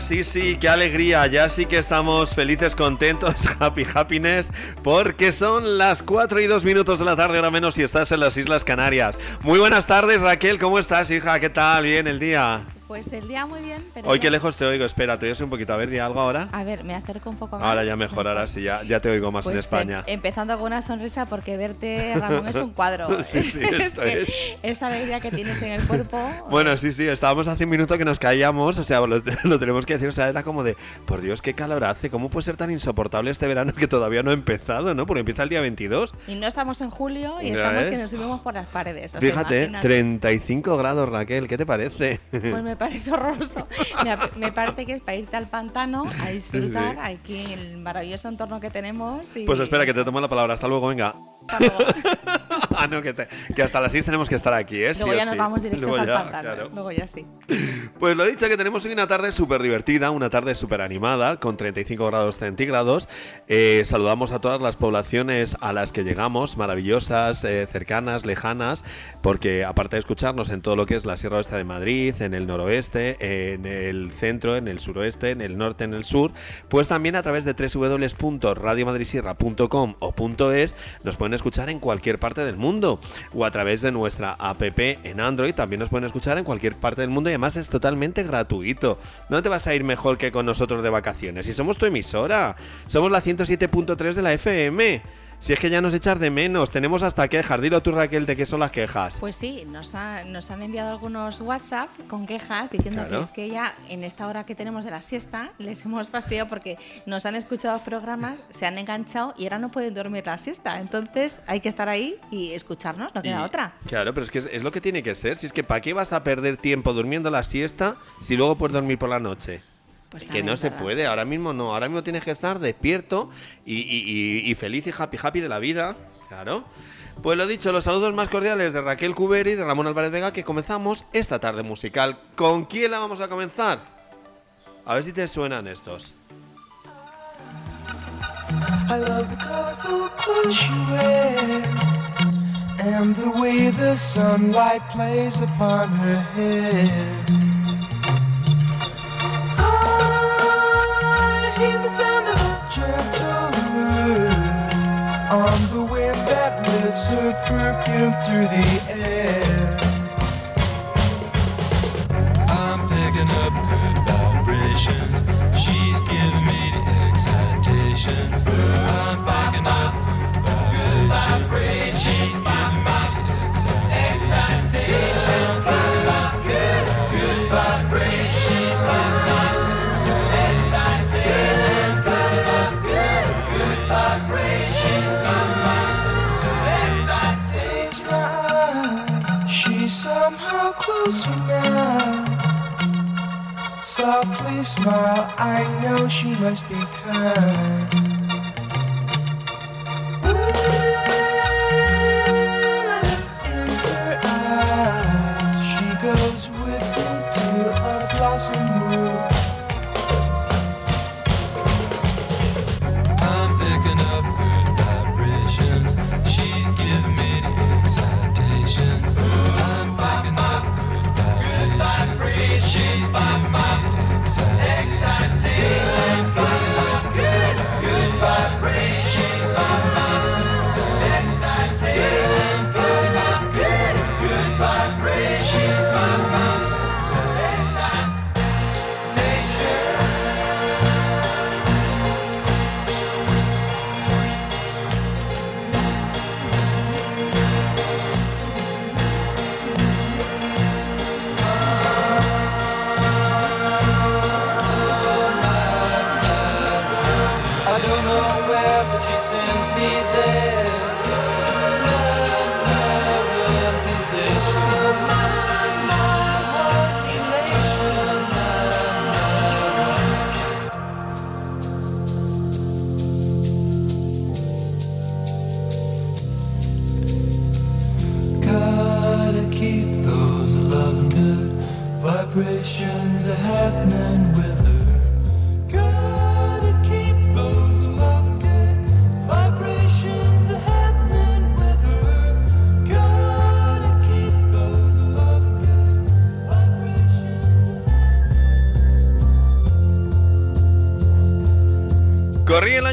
Sí, sí, qué alegría. Ya sí que estamos felices, contentos, happy happiness, porque son las 4 y 2 minutos de la tarde, ahora menos si estás en las Islas Canarias. Muy buenas tardes, Raquel, ¿cómo estás, hija? ¿Qué tal? ¿Bien el día? Pues el día muy bien, pero. Hoy qué lejos te oigo, espera, te oigo un poquito. A ver, di algo ahora. A ver, me acerco un poco más. Ahora ya mejor, ahora sí, ya, ya te oigo más en Pues, España. em- empezando con una sonrisa, porque verte, Ramón, es un cuadro. Sí, sí, esto que es. Esa alegría que tienes en el cuerpo. Bueno, sí, sí, estábamos hace un minuto que nos caíamos, o sea, lo, lo tenemos que decir, o sea, era como de, por Dios, qué calor hace, ¿cómo puede ser tan insoportable este verano que todavía no ha empezado, ¿no? Porque empieza el día 22. Y no estamos en julio y estamos que nos subimos por las paredes. o sea, Fíjate, imagínate. 35 grados, Raquel, ¿qué te parece? Pues me parece horroroso. Me, parece que es para irte al pantano a disfrutar Sí. aquí en el maravilloso entorno que tenemos. Y... Pues espera, que te tomo la palabra, hasta luego, venga. Ah, no, que, te- que hasta las 6 tenemos que estar aquí, ¿eh? Luego ya nos sí. vamos directos Luego al ya, pantano. claro. Luego ya sí. Pues lo dicho, que tenemos hoy una tarde súper divertida, una tarde súper animada, con 35 grados centígrados. Eh, saludamos a todas las poblaciones a las que llegamos, maravillosas, eh, cercanas, lejanas, porque aparte de escucharnos en todo lo que es la Sierra Oeste de Madrid, en el noroeste, en el centro, en el suroeste, en el norte, en el sur, pues también a través de www.radiomadridsierra.com o .es nos pueden escuchar en cualquier parte del mundo o a través de nuestra app en Android también nos pueden escuchar en cualquier parte del mundo y además es totalmente gratuito. No te vas a ir mejor que con nosotros de vacaciones y somos tu emisora. Somos la 107.3 de la FM. Si es que ya nos echas de menos, tenemos hasta quejas. Dilo tú, Raquel, de qué son las quejas. Pues sí, nos, ha- nos han enviado algunos WhatsApp con quejas diciendo Claro. que es que ya en esta hora que tenemos de la siesta les hemos fastidiado porque nos han escuchado los programas, se han enganchado y ahora no pueden dormir la siesta. Entonces hay que estar ahí y escucharnos, no queda Y- otra. Claro, pero es que es, es lo que tiene que ser. Si es que ¿para qué vas a perder tiempo durmiendo la siesta si luego puedes dormir por la noche? Pues que no se verdad. puede, ahora mismo no, ahora mismo tienes que estar despierto y, y- y- y feliz y happy happy de la vida, claro. Pues lo dicho, los saludos más cordiales de Raquel Cuberi y de Ramón Álvarez Vega que comenzamos esta tarde musical. ¿Con quién la vamos a comenzar? A ver si te suenan estos. I love the colorful clothes she wears and the way the sunlight plays upon her hair. Perfume through the air. I'm picking up good vibrations. She's giving me the excitations. I'm picking up somehow closer now. Softly smile, I know she must be kind.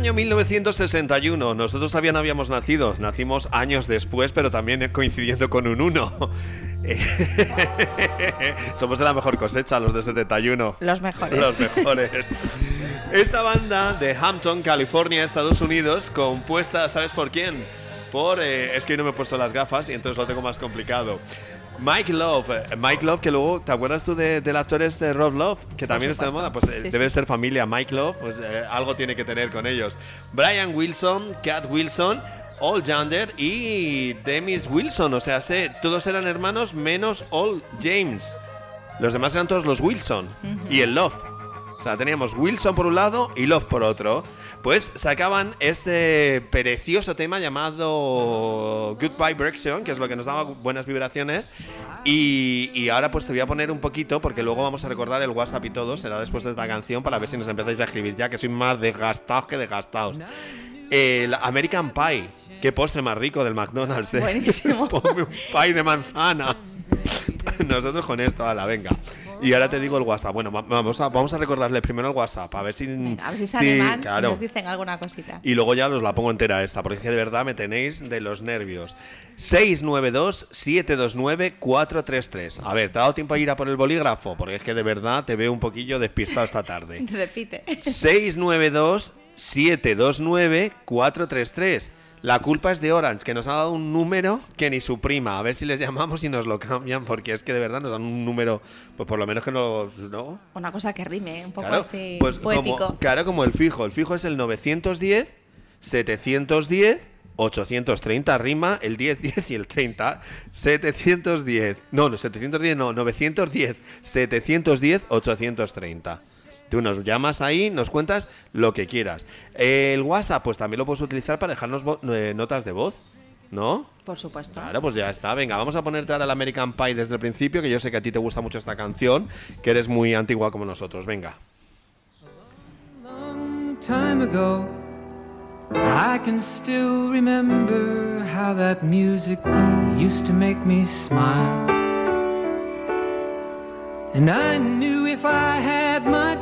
Año 1961. Nosotros todavía no habíamos nacido. Nacimos años después, pero también coincidiendo con un 1. Somos de la mejor cosecha, los de 71. Los mejores. Los mejores. Esta banda de Hampton, California, Estados Unidos, compuesta, ¿sabes por quién? Por. eh, es que no me he puesto las gafas y entonces lo tengo más complicado. Mike Love, eh, Mike Love, que luego, ¿te acuerdas tú de- del actor este Rob Love? Que también está de moda, pues eh, Sí, debe sí. ser familia Mike Love, pues eh, algo tiene que tener con ellos. Brian Wilson, Cat Wilson, All Jander y Demis Wilson, o sea, sé, todos eran hermanos menos All James. Los demás eran todos los Wilson y el Love. O sea, teníamos Wilson por un lado y Love por otro. Pues sacaban este precioso tema llamado Good Vibration, que es lo que nos daba buenas vibraciones. Y, y ahora pues te voy a poner un poquito, porque luego vamos a recordar el WhatsApp y todo, será después de esta canción, para ver si nos empezáis a escribir ya, que soy más desgastados que desgastados. El American Pie, qué postre más rico del McDonald's. ¿eh? Buenísimo. Ponme un pie de manzana. Nosotros con esto, ala, venga. Y ahora te digo el WhatsApp. Bueno, va- vamos a, vamos a recordarle primero el WhatsApp, a ver si. Venga, a ver si se animan y claro. nos dicen alguna cosita. Y luego ya os la pongo entera esta, porque es que de verdad me tenéis de los nervios. 692-729-433. A ver, ¿te ha dado tiempo a ir a por el bolígrafo? Porque es que de verdad te veo un poquillo despistado esta tarde. Repite. 692-729-433. La culpa es de Orange, que nos ha dado un número que ni su prima. A ver si les llamamos y nos lo cambian, porque es que de verdad nos dan un número, pues por lo menos que no... ¿no? Una cosa que rime, un poco Claro, así pues poético. Como, claro, como el fijo. El fijo es el 910, 710, 830 rima, el 10, 10 y el 30. 710. No, no, 710 no, 910, 710, 830. Tú nos llamas ahí, nos cuentas lo que quieras. El WhatsApp, pues también lo puedes utilizar para dejarnos eh, notas de voz, ¿no? Por supuesto. Claro, pues ya está. Venga, vamos a ponerte ahora el American Pie desde el principio, que yo sé que a ti te gusta mucho esta canción, que eres muy antigua como nosotros. Venga. long time ago. I can still remember how that music used to make me smile. And I knew if I had my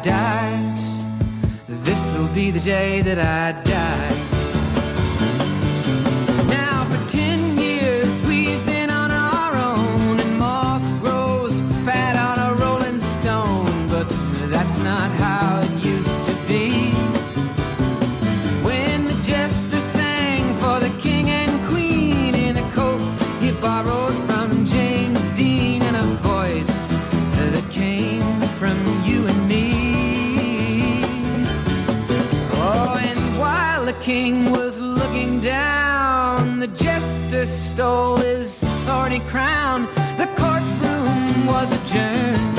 Die. This'll be the day that I king was looking down, the jester stole his thorny crown. The courtroom was adjourned.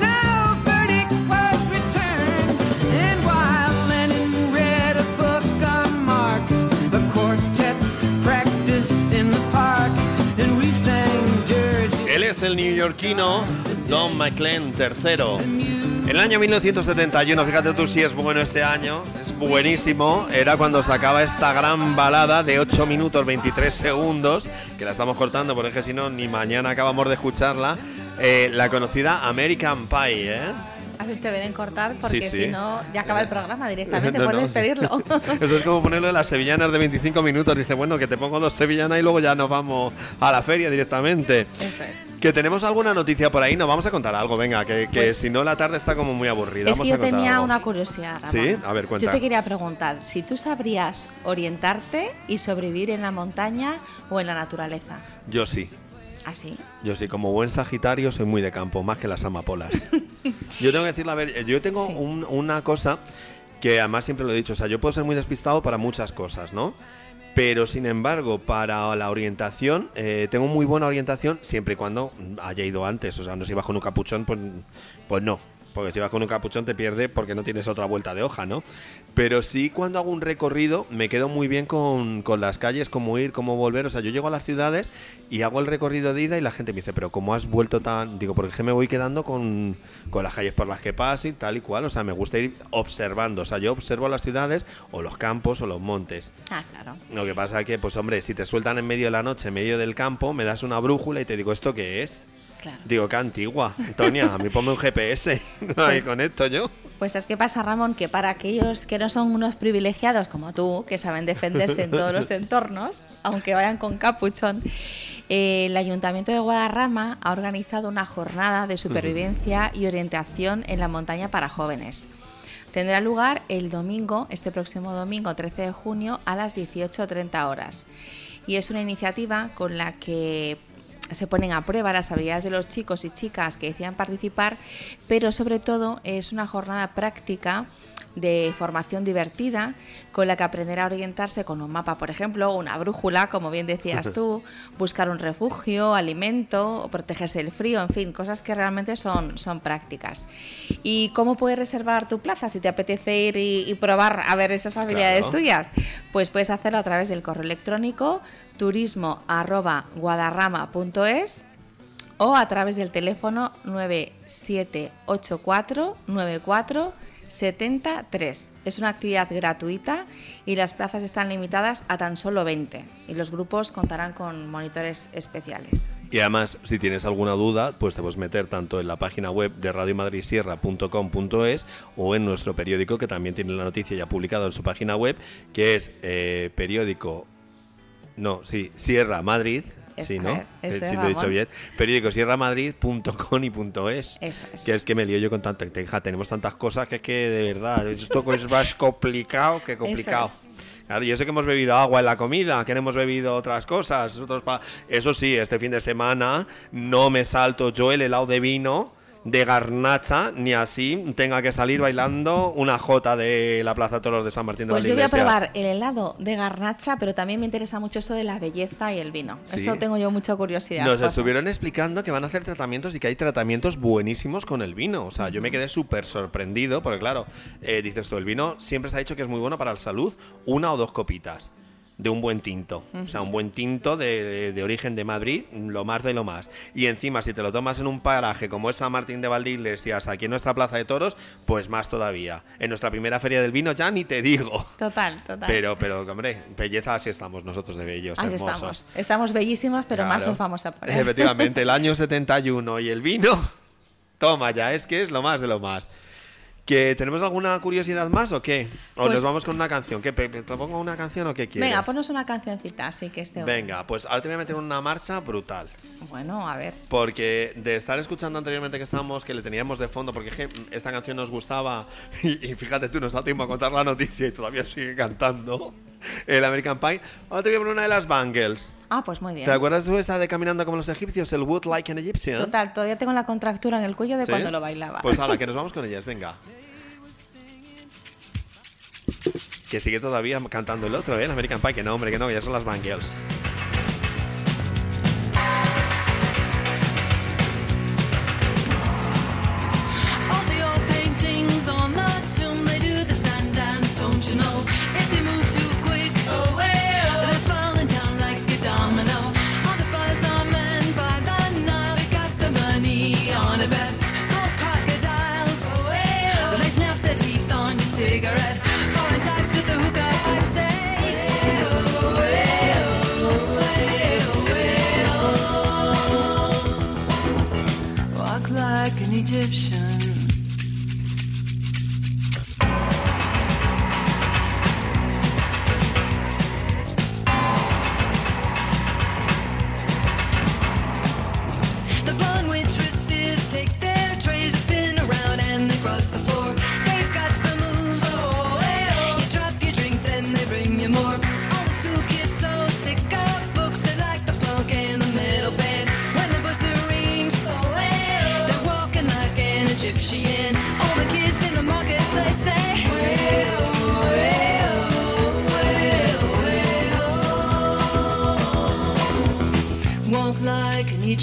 No verdict was returned. And while Lenin read a book on Marx, the quartet practiced in the park, and we sang dirty. Él es el neoyorquino Don McLean III. En el año 1971, fíjate tú si es bueno este año, buenísimo, era cuando sacaba esta gran balada de 8 minutos 23 segundos, que la estamos cortando porque es que si no, ni mañana acabamos de escucharla, eh, la conocida American Pie, ¿eh? Has hecho bien en cortar porque Sí, sí. si no, ya acaba el programa directamente No, por no. despedirlo. Eso es como ponerlo de las sevillanas de 25 minutos. Dice, bueno, que te pongo dos sevillanas y luego ya nos vamos a la feria directamente. Eso es. Que tenemos alguna noticia por ahí, nos vamos a contar algo, venga, que, que Pues- si no la tarde está como muy aburrida. Es Vamos que yo tenía algo. una curiosidad. Ramón. ¿Sí? A ver, cuenta. Yo te quería preguntar si tú sabrías orientarte y sobrevivir en la montaña o en la naturaleza. Yo sí. ¿Así? Yo sí, como buen sagitario soy muy de campo, más que las amapolas. yo tengo que decirlo, a ver, eh, yo tengo Sí. un- una cosa que además siempre lo he dicho, o sea, yo puedo ser muy despistado para muchas cosas, ¿no? Pero sin embargo, para la orientación, eh, tengo muy buena orientación siempre y cuando haya ido antes. O sea, no si con un capuchón, pues, pues no. Porque si vas con un capuchón te pierde porque no tienes otra vuelta de hoja, ¿no? Pero sí cuando hago un recorrido me quedo muy bien con, con las calles, cómo ir, cómo volver. O sea, yo llego a las ciudades y hago el recorrido de ida y la gente me dice, pero ¿cómo has vuelto tan...? Digo, porque es que me voy quedando con, con las calles por las que paso y tal y cual. O sea, me gusta ir observando. O sea, yo observo las ciudades o los campos o los montes. Ah, claro. Lo que pasa que, pues hombre, si te sueltan en medio de la noche, en medio del campo, me das una brújula y te digo, ¿esto qué es? Claro. Digo, qué antigua. Antonia, a mí ponme un GPS. Ahí conecto yo. Pues es que pasa, Ramón, que para aquellos que no son unos privilegiados como tú, que saben defenderse en todos los entornos, aunque vayan con capuchón, eh, el Ayuntamiento de Guadarrama ha organizado una jornada de supervivencia y orientación en la montaña para jóvenes. Tendrá lugar el domingo, este próximo domingo 13 de junio, a las 18.30 horas. Y es una iniciativa con la que se ponen a prueba las habilidades de los chicos y chicas que decidan participar, pero sobre todo es una jornada práctica de formación divertida con la que aprender a orientarse con un mapa, por ejemplo, una brújula, como bien decías tú, buscar un refugio, alimento, protegerse del frío, en fin, cosas que realmente son, son prácticas. ¿Y cómo puedes reservar tu plaza si te apetece ir y, y probar a ver esas habilidades Claro. tuyas? Pues puedes hacerlo a través del correo electrónico turismo@guadarrama.es o a través del teléfono 9784 94 73. Es una actividad gratuita y las plazas están limitadas a tan solo 20 y los grupos contarán con monitores especiales. Y además, si tienes alguna duda, pues te puedes meter tanto en la página web de radiomadridsierra.com.es o en nuestro periódico, que también tiene la noticia ya publicada en su página web, que es eh, periódico. No, sí, Sierra Madrid. Es- sí, ¿no? ver, eso sí, lo he dicho bien. Periódico sierramadrid.com y punto .es. Eso es. Que es que me lío yo con tanta. Tenemos tantas cosas que es que de verdad, esto es más complicado que complicado. es. Claro, y eso que hemos bebido agua en la comida, que no hemos bebido otras cosas. otros pa- Eso sí, este fin de semana no me salto yo el helado de vino de garnacha, ni así tenga que salir bailando una jota de la Plaza Toros de San Martín de Pues yo voy a probar el helado de garnacha, pero también me interesa mucho eso de la belleza y el vino. Sí. Eso tengo yo mucha curiosidad. Nos estuvieron explicando que van a hacer tratamientos y que hay tratamientos buenísimos con el vino. O sea, yo me quedé súper sorprendido porque, claro, eh, dices tú, el vino siempre se ha dicho que es muy bueno para la salud, una o dos copitas de un buen tinto. O sea, un buen tinto de, de- de origen de Madrid, lo más de lo más. Y encima, si te lo tomas en un paraje como es San Martín de Valdeiglesias, aquí en nuestra Plaza de Toros, pues más todavía. En nuestra primera feria del vino ya ni te digo. Total, total. Pero, pero, hombre, belleza así estamos nosotros de bellos, Ahí hermosos. estamos. Estamos bellísimos, pero más nos vamos a poner. Efectivamente, el año 71 y el vino. Toma ya, es que es lo más de lo más. ¿Que tenemos alguna curiosidad más o qué? ¿O Pues- nos vamos con una canción? ¿Qué, Pepe? ¿Te pongo una canción o qué quieres? Venga, ponos una cancioncita, así que este. Venga, pues ahora te voy a meter una marcha brutal. Bueno, a ver. Porque de estar escuchando anteriormente que estábamos, que le teníamos de fondo, porque es que esta canción nos gustaba, y, y fíjate tú, nos da tiempo a contar la noticia y todavía sigue cantando el American Pie. Ahora te voy a poner una de las Bangles. Ah, pues muy bien. ¿Te acuerdas tú esa de Caminando como los egipcios, el Wood Like an Egyptian? Total, todavía tengo la contractura en el cuello de ¿Sí? cuando lo bailaba. Pues ahora, que nos vamos con ellas, venga. Que sigue todavía cantando el otro, ¿eh? El American Pie, que no, hombre, que no, que ya son las Bangles. Like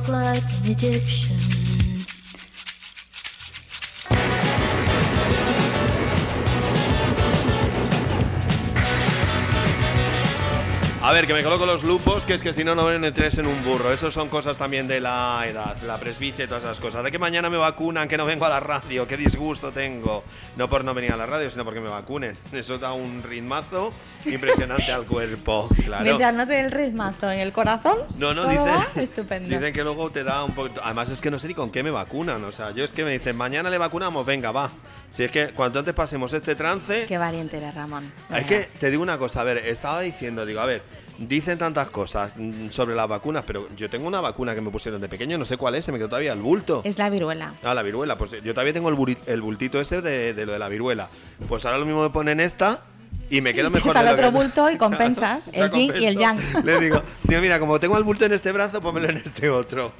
Walk like an Egyptian. Ver, que me coloco los lupos, que es que si no, no ven tres en un burro. Eso son cosas también de la edad, la presbicia y todas esas cosas. De que mañana me vacunan, que no vengo a la radio, qué disgusto tengo. No por no venir a la radio, sino porque me vacunen. Eso da un ritmazo impresionante al cuerpo, claro. Mientras no te dé el ritmazo en el corazón, No, no, dicen, va estupendo. dicen que luego te da un poco... Además es que no sé ni con qué me vacunan. O sea, yo es que me dicen, mañana le vacunamos, venga, va. Si es que cuanto antes pasemos este trance... Qué valiente eres, Ramón. Es que te digo una cosa, a ver, estaba diciendo, digo, a ver, dicen tantas cosas mm, sobre las vacunas, pero yo tengo una vacuna que me pusieron de pequeño, no sé cuál es, se me quedó todavía el bulto. Es la viruela. Ah, la viruela, pues yo todavía tengo el, buri- el bultito ese de, de lo de la viruela. Pues ahora lo mismo me ponen esta y me quedo mejor. Sale de lo otro que- bulto y compensas el yin y el yang. Le digo, digo, mira, como tengo el bulto en este brazo, pónmelo en este otro.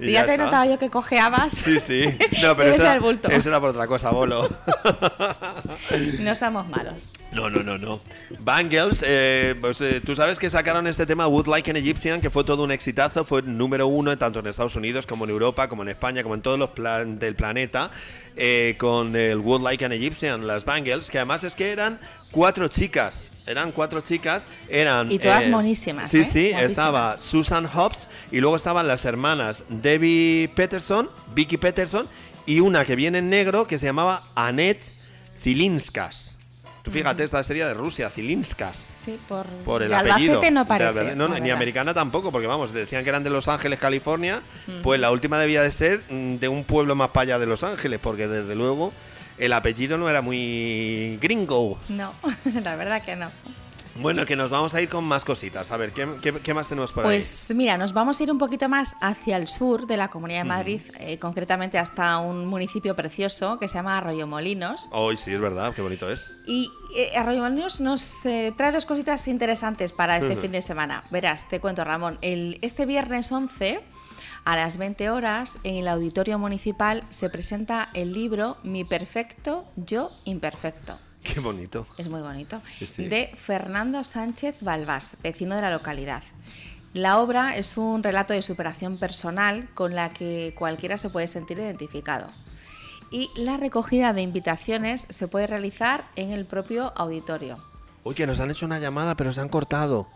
Si ya, te he está. notado yo que cojeabas. Sí, sí. No, pero era, eso era por otra cosa, bolo. No somos malos. No, no, no, no. Bangles, eh, pues eh, tú sabes que sacaron este tema Wood Like an Egyptian, que fue todo un exitazo, fue número uno tanto en Estados Unidos como en Europa, como en España, como en todos los plan del planeta, eh, con el Wood Like an Egyptian, las Bangles, que además es que eran cuatro chicas. Eran cuatro chicas, eran... Y todas monísimas, Sí, ¿eh? sí, Monísimas. estaba Susan Hobbs y luego estaban las hermanas Debbie Peterson, Vicky Peterson y una que viene en negro que se llamaba Annette Zilinskas. Tú fíjate, esta sería de Rusia, Zilinskas. Sí, por, Por el apellido. Albacete no parece. Albacete. No, la ni americana tampoco, porque vamos, decían que eran de Los Ángeles, California. Pues la última debía de ser mm, de un pueblo más para allá de Los Ángeles, porque desde luego el apellido no era muy gringo. No, la verdad que no. Bueno, que nos vamos a ir con más cositas. A ver, ¿qué, qué- qué más tenemos por ahí? Pues mira, nos vamos a ir un poquito más hacia el sur de la Comunidad de Madrid, eh, concretamente hasta un municipio precioso que se llama Arroyomolinos. Hoy sí, es verdad, qué bonito es. Y eh, Arroyomolinos nos eh, trae dos cositas interesantes para este fin de semana. Verás, te cuento, Ramón. El, este viernes 11, a las 20 horas, en el Auditorio Municipal se presenta el libro Mi Perfecto, Yo Imperfecto. Qué bonito. Es muy bonito. Sí. De Fernando Sánchez Balbás, vecino de la localidad. La obra es un relato de superación personal con la que cualquiera se puede sentir identificado. Y la recogida de invitaciones se puede realizar en el propio auditorio. Que nos han hecho una llamada, pero se han cortado.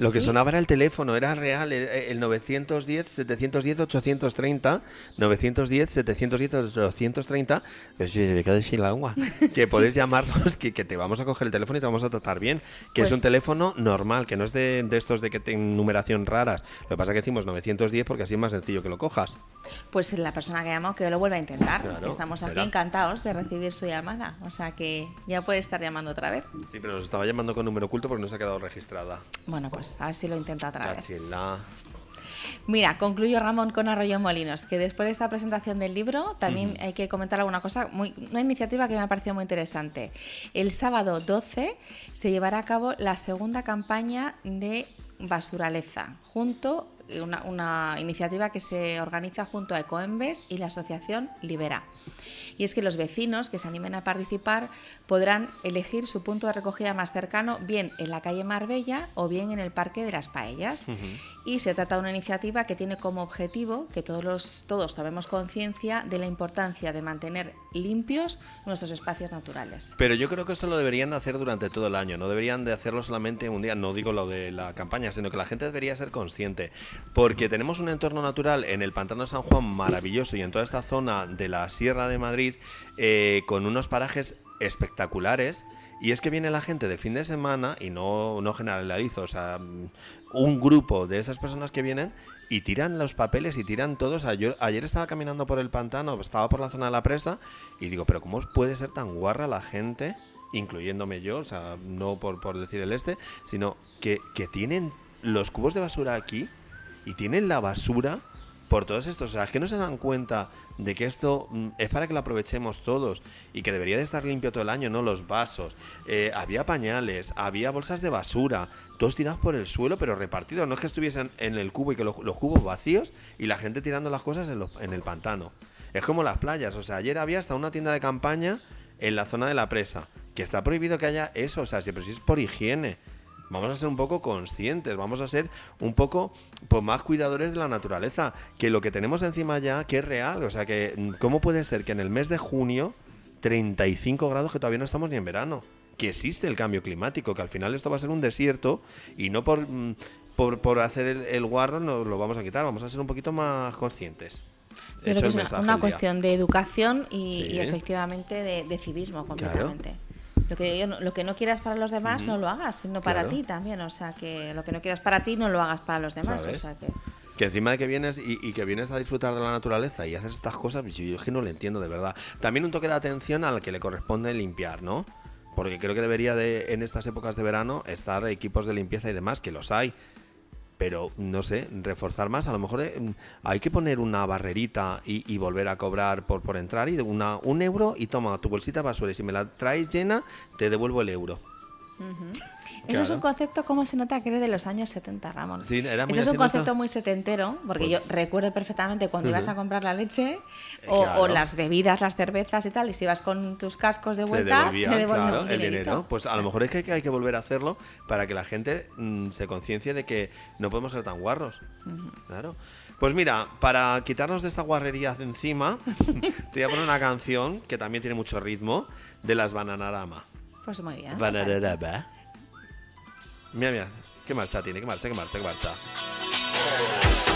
Lo que ¿Sí? sonaba era el teléfono, era real, el, el 910-710-830, 910-710-830, pues sí, me quedé sin la agua, que podéis llamarnos, que, que te vamos a coger el teléfono y te vamos a tratar bien, que es Pues- un teléfono normal, que no es de, de estos de que tienen numeración raras, lo que pasa es que decimos 910 porque así es más sencillo que lo cojas. Pues la persona que llamó que lo vuelva a intentar. Claro, Estamos aquí encantados de recibir su llamada. O sea que ya puede estar llamando otra vez. Sí, pero nos estaba llamando con número oculto porque no se ha quedado registrada. Bueno, pues a ver si lo intenta otra vez. Mira, concluyo Ramón con Arroyo Molinos, que después de esta presentación del libro también hay que comentar alguna cosa, muy, una iniciativa que me ha parecido muy interesante. El sábado 12 se llevará a cabo la segunda campaña de Basuraleza, junto una, una iniciativa que se organiza junto a Ecoembes y la asociación Libera. Y es que los vecinos que se animen a participar podrán elegir su punto de recogida más cercano, bien en la calle Marbella o bien en el Parque de las Paellas. Y se trata de una iniciativa que tiene como objetivo que todos, los, todos tomemos conciencia de la importancia de mantener limpios nuestros espacios naturales. Pero yo creo que esto lo deberían de hacer durante todo el año, no deberían de hacerlo solamente un día, no digo lo de la campaña, sino que la gente debería ser consciente, porque tenemos un entorno natural en el Pantano de San Juan maravilloso y en toda esta zona de la Sierra de Madrid eh, con unos parajes espectaculares. Y es que viene la gente de fin de semana, y no, no generalizo, o sea, mm, un grupo de esas personas que vienen y tiran los papeles y tiran todos. Yo ayer estaba caminando por el pantano, estaba por la zona de la presa, y digo, pero ¿cómo puede ser tan guarra la gente, incluyéndome yo, o sea, no por, por decir el este, sino que, que tienen los cubos de basura aquí y tienen la basura por todos estos. O sea, es que no se dan cuenta de que esto mm, es para que lo aprovechemos todos y que debería de estar limpio todo el año, no los vasos. Eh, había pañales, había bolsas de basura, todos tirados por el suelo, pero repartidos. No es que estuviesen en el cubo y que los, cubos vacíos y la gente tirando las cosas en, el pantano. Es como las playas. O sea, ayer había hasta una tienda de campaña en la zona de la presa. Que está prohibido que haya eso. O sea, si es por higiene. Vamos a ser un poco conscientes, vamos a ser un poco pues, más cuidadores de la naturaleza, que lo que tenemos encima ya, que es real, o sea, que mm, ¿cómo puede ser que en el mes de junio 35 grados que todavía no estamos ni en verano? Que existe el cambio climático, que al final esto va a ser un desierto y no por, mm, por, por hacer el, el guarro nos lo vamos a quitar, vamos a ser un poquito más conscientes. Yo creo Hecho que el es una, cuestión de educación y, Sí. y efectivamente de, de civismo completamente. Lo que, lo que no quieras para los demás no lo hagas, sino para Claro. ti también. O sea, que lo que no quieras para ti no lo hagas para los demás. O sea, que... Que encima de que vienes y, y que vienes a disfrutar de la naturaleza y haces estas cosas, yo, yo es que no lo entiendo de verdad. También un toque de atención al que le corresponde limpiar, ¿no? Porque creo que debería de, en estas épocas de verano, estar equipos de limpieza y demás, que los hay. Pero, no sé, reforzar más. A lo mejor eh, hay que poner una barrerita y, y volver a cobrar por, por entrar y una, un euro y toma tu bolsita basura. Y si me la traes llena, te devuelvo el euro. Eso es Claro. un concepto, ¿cómo se nota que eres de los años 70, Ramón? Sí, era muy Eso es un concepto muy setentero, porque Pues- yo recuerdo perfectamente cuando ibas a comprar la leche Eh, o, claro. o las bebidas, las cervezas y tal, y si ibas con tus cascos de vuelta, te devolvían claro, el dinero. Pues a lo mejor es que hay que, volver a hacerlo para que la gente mm, se conciencie de que no podemos ser tan guarros. Claro. Pues mira, para quitarnos de esta guarrería de encima, te voy a poner una canción que también tiene mucho ritmo de las Bananarama. Pues muy bien. Bananarama. Mira, mira, qué marcha tiene, qué marcha, qué marcha, qué marcha.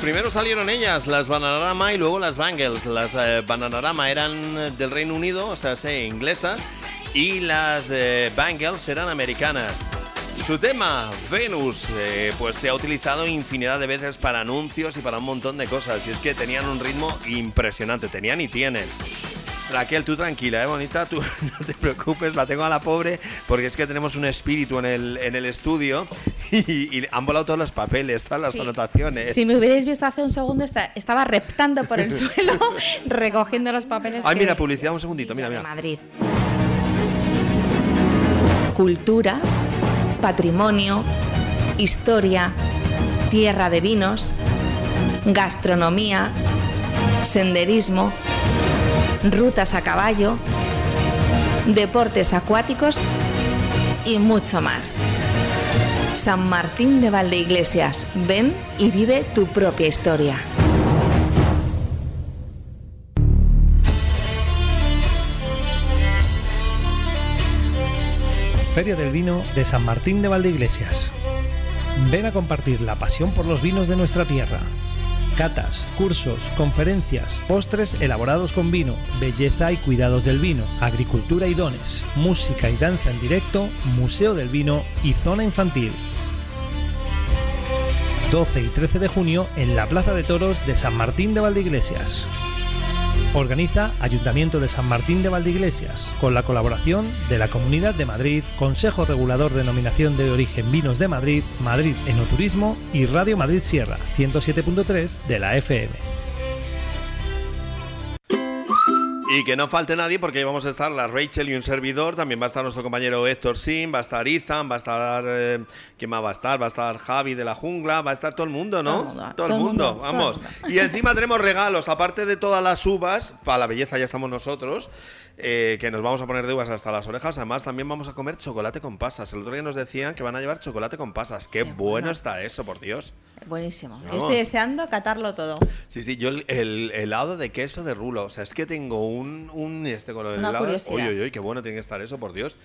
Primero salieron ellas, las Bananarama y luego las Bangles. Las eh, Bananarama eran eh, del Reino Unido, o sea, inglesas, y las eh, Bangles eran americanas. Su tema, Venus, pues se ha utilizado infinidad de veces para anuncios y para un montón de cosas. Y es que tenían un ritmo impresionante, tenían y tienen. Raquel, tú tranquila, ¿eh, bonita? Tú no te preocupes, la tengo a la pobre, porque es que tenemos un espíritu en el, en el estudio y, y han volado todos los papeles, todas las Sí. anotaciones. Si me hubierais visto hace un segundo, esta- estaba reptando por el suelo, recogiendo los papeles. Ay, que- mira, publicidad, un segundito, mira, mira. Madrid. Cultura, patrimonio, historia, tierra de vinos, gastronomía, senderismo, rutas a caballo, deportes acuáticos y mucho más. San Martín de Valdeiglesias, ven y vive tu propia historia. Feria del Vino de San Martín de Valdeiglesias. Ven a compartir la pasión por los vinos de nuestra tierra. Catas, cursos, conferencias, postres elaborados con vino, belleza y cuidados del vino, agricultura y dones, música y danza en directo, museo del vino y zona infantil. 12 y 13 de junio en la Plaza de Toros de San Martín de Valdeiglesias. Organiza Ayuntamiento de San Martín de Valdeiglesias, con la colaboración de la Comunidad de Madrid, Consejo Regulador de Denominación de Origen Vinos de Madrid, Madrid Enoturismo y Radio Madrid Sierra, 107.3 de la FM. Y que no falte nadie porque ahí vamos a estar la Rachel y un servidor. También va a estar nuestro compañero Héctor Sim, va a estar Izan, va a estar. eh, ¿Quién más va a estar? Va a estar Javi de la Jungla, va a estar todo el mundo, ¿no? Todo el mundo, Todo el mundo, vamos. Y encima tenemos regalos, aparte de todas las uvas, para la belleza ya estamos nosotros. Eh, que nos vamos a poner de uvas hasta las orejas. Además, también vamos a comer chocolate con pasas. El otro día nos decían que van a llevar chocolate con pasas. Qué, Qué bueno. bueno. está eso, por Dios. Buenísimo. Estoy deseando catarlo todo. Sí, sí, yo el, el helado de queso de rulo, o sea, es que tengo un, un este con el Una helado. curiosidad. Uy, uy, uy, qué bueno tiene que estar eso, por Dios.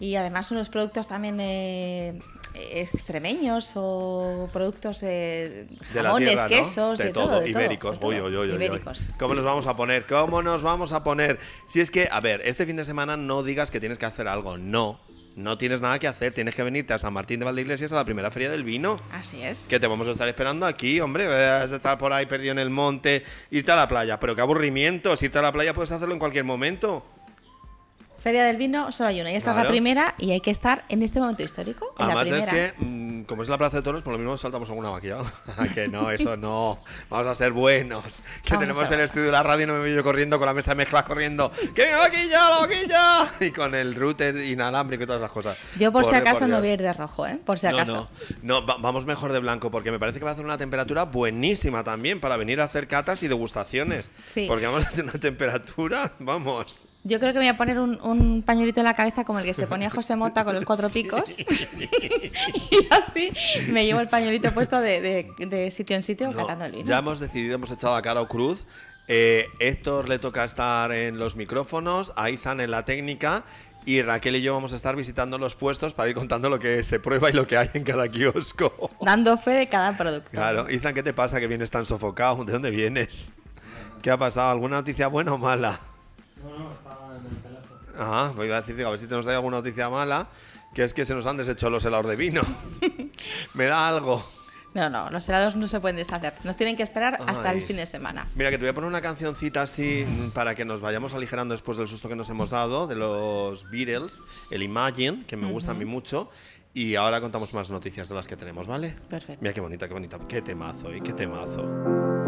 Y además unos productos también eh, extremeños o productos eh, De la jamones, quesos, de, de, todo, de ibéricos. todo, Uy, de uy, todo. uy, uy, uy. Ibéricos. ¿Cómo nos vamos a poner? ¿Cómo nos vamos a poner? Si es que, a ver, este fin de semana no digas que tienes que hacer algo, no. No tienes nada que hacer, tienes que venirte a San Martín de Valdeiglesias a la primera feria del vino. Así es. Que te vamos a estar esperando aquí, hombre. Vas a estar por ahí perdido en el monte, irte a la playa. Pero qué aburrimiento. Si irte a la playa puedes hacerlo en cualquier momento. Feria del Vino solo hay una. Y esta es la primera y hay que estar en este momento histórico. En Además la es que, mm, como es la Plaza de Toros, por lo mismo saltamos alguna vaquilla. que no, eso no. Vamos a ser buenos. Que Vamos tenemos el estudio de la radio y no me veo yo corriendo con la mesa de mezclas corriendo. ¡Que viene la vaquilla, la vaquilla! Y con el router inalámbrico y todas esas cosas. Yo por, si acaso por no voy a ir de rojo, ¿eh? Por si No, acaso. no, no, va- vamos mejor de blanco porque me parece que va a hacer una temperatura buenísima también para venir a hacer catas y degustaciones. Sí. Porque vamos a hacer una temperatura, vamos. Yo creo que me voy a poner un, un pañuelito en la cabeza como el que se ponía José Mota con los cuatro picos. y así me llevo el pañuelito puesto de, de- de sitio en sitio No, catando el vino. Ya hemos decidido, hemos echado a Caro Cruz. Eh, Héctor le toca estar en los micrófonos, a Izan en la técnica y Raquel y yo vamos a estar visitando los puestos para ir contando lo que se prueba y lo que hay en cada kiosco. Dando fe de cada producto. Claro, Izan, ¿qué te pasa que vienes tan sofocado? ¿De dónde vienes? ¿Qué ha pasado? ¿Alguna noticia buena o mala? Ajá, pues iba a decir, digo, a ver si te nos da alguna noticia mala, que es que se nos han deshecho los helados de vino. Me da algo. No, no, los helados no se pueden deshacer. Nos tienen que esperar hasta Ay. el fin de semana. Mira, que te voy a poner una cancioncita así mm, para que nos vayamos aligerando después del susto que nos hemos dado de los Beatles, el Imagine, que me gusta a mí mucho. Y ahora contamos más noticias de las que tenemos, ¿vale? Perfecto. Mira qué bonita, qué bonita. Qué temazo, ¿eh? Qué temazo.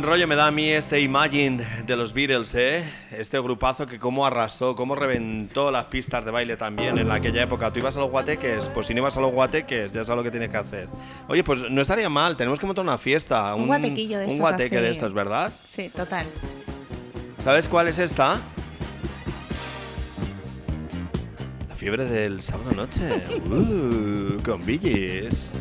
Buen rollo me da a mí este Imagine de los Beatles, ¿eh? Este grupazo que cómo arrasó, cómo reventó las pistas de baile también en aquella época. Tú ibas a los guateques, pues si no ibas a los guateques, ya sabes lo que tienes que hacer. Oye, pues no estaría mal, tenemos que montar una fiesta. Un guatequillo de Un estos guateque así. de estos, ¿verdad? Sí, total. ¿Sabes cuál es esta? La fiebre del sábado noche. Uh, con Billys.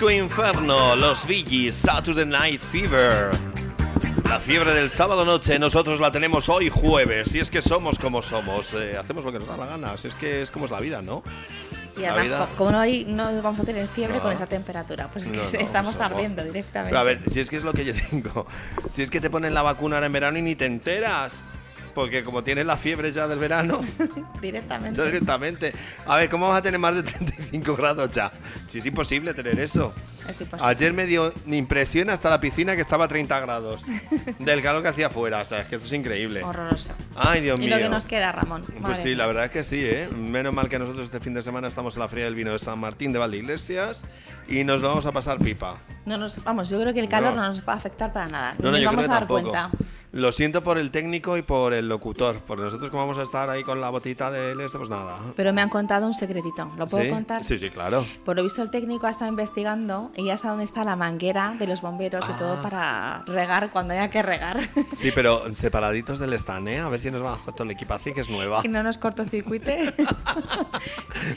Disco Inferno, los Gees, Saturday Night Fever. La fiebre del sábado noche, nosotros la tenemos hoy jueves. Y es que somos como somos, eh, hacemos lo que nos da la gana. Si es que es como es la vida, ¿no? Y además, como no, hay, no vamos a tener fiebre No. con esa temperatura, pues es que No, no, estamos ardiendo directamente. Pero a ver, si es que es lo que yo digo. Si es que te ponen la vacuna ahora en verano y ni te enteras. Porque como tienes la fiebre ya del verano, directamente. ya directamente. A ver, ¿cómo vas a tener más de 35 grados ya? Si es imposible tener eso. Es imposible. Ayer me dio mi impresión hasta la piscina que estaba a 30 grados. Del calor que hacía afuera. O sea, es que esto es increíble. Horroroso. Ay, Dios y mío. lo que nos queda, Ramón. Pues Madre sí, la verdad es que sí, ¿eh? Menos mal que nosotros este fin de semana estamos en la Feria del Vino de San Martín de Valdeiglesias y nos vamos a pasar pipa. No nos, vamos, yo creo que el calor no nos va a afectar para nada. No, no, yo vamos a dar tampoco. cuenta. Lo siento por el técnico y por el locutor, porque nosotros como vamos a estar ahí con la botita de él, pues nada. Pero me han contado un secretito. ¿Lo puedo ¿Sí? contar? Sí, sí, claro. Por lo visto el técnico ha estado investigando y ya sabe dónde está la manguera de los bomberos y Ah. todo para regar cuando haya que regar. Sí, pero separaditos del stand, ¿eh? A ver si nos va a todo el equipaje que es nueva. que no nos cortocircuite.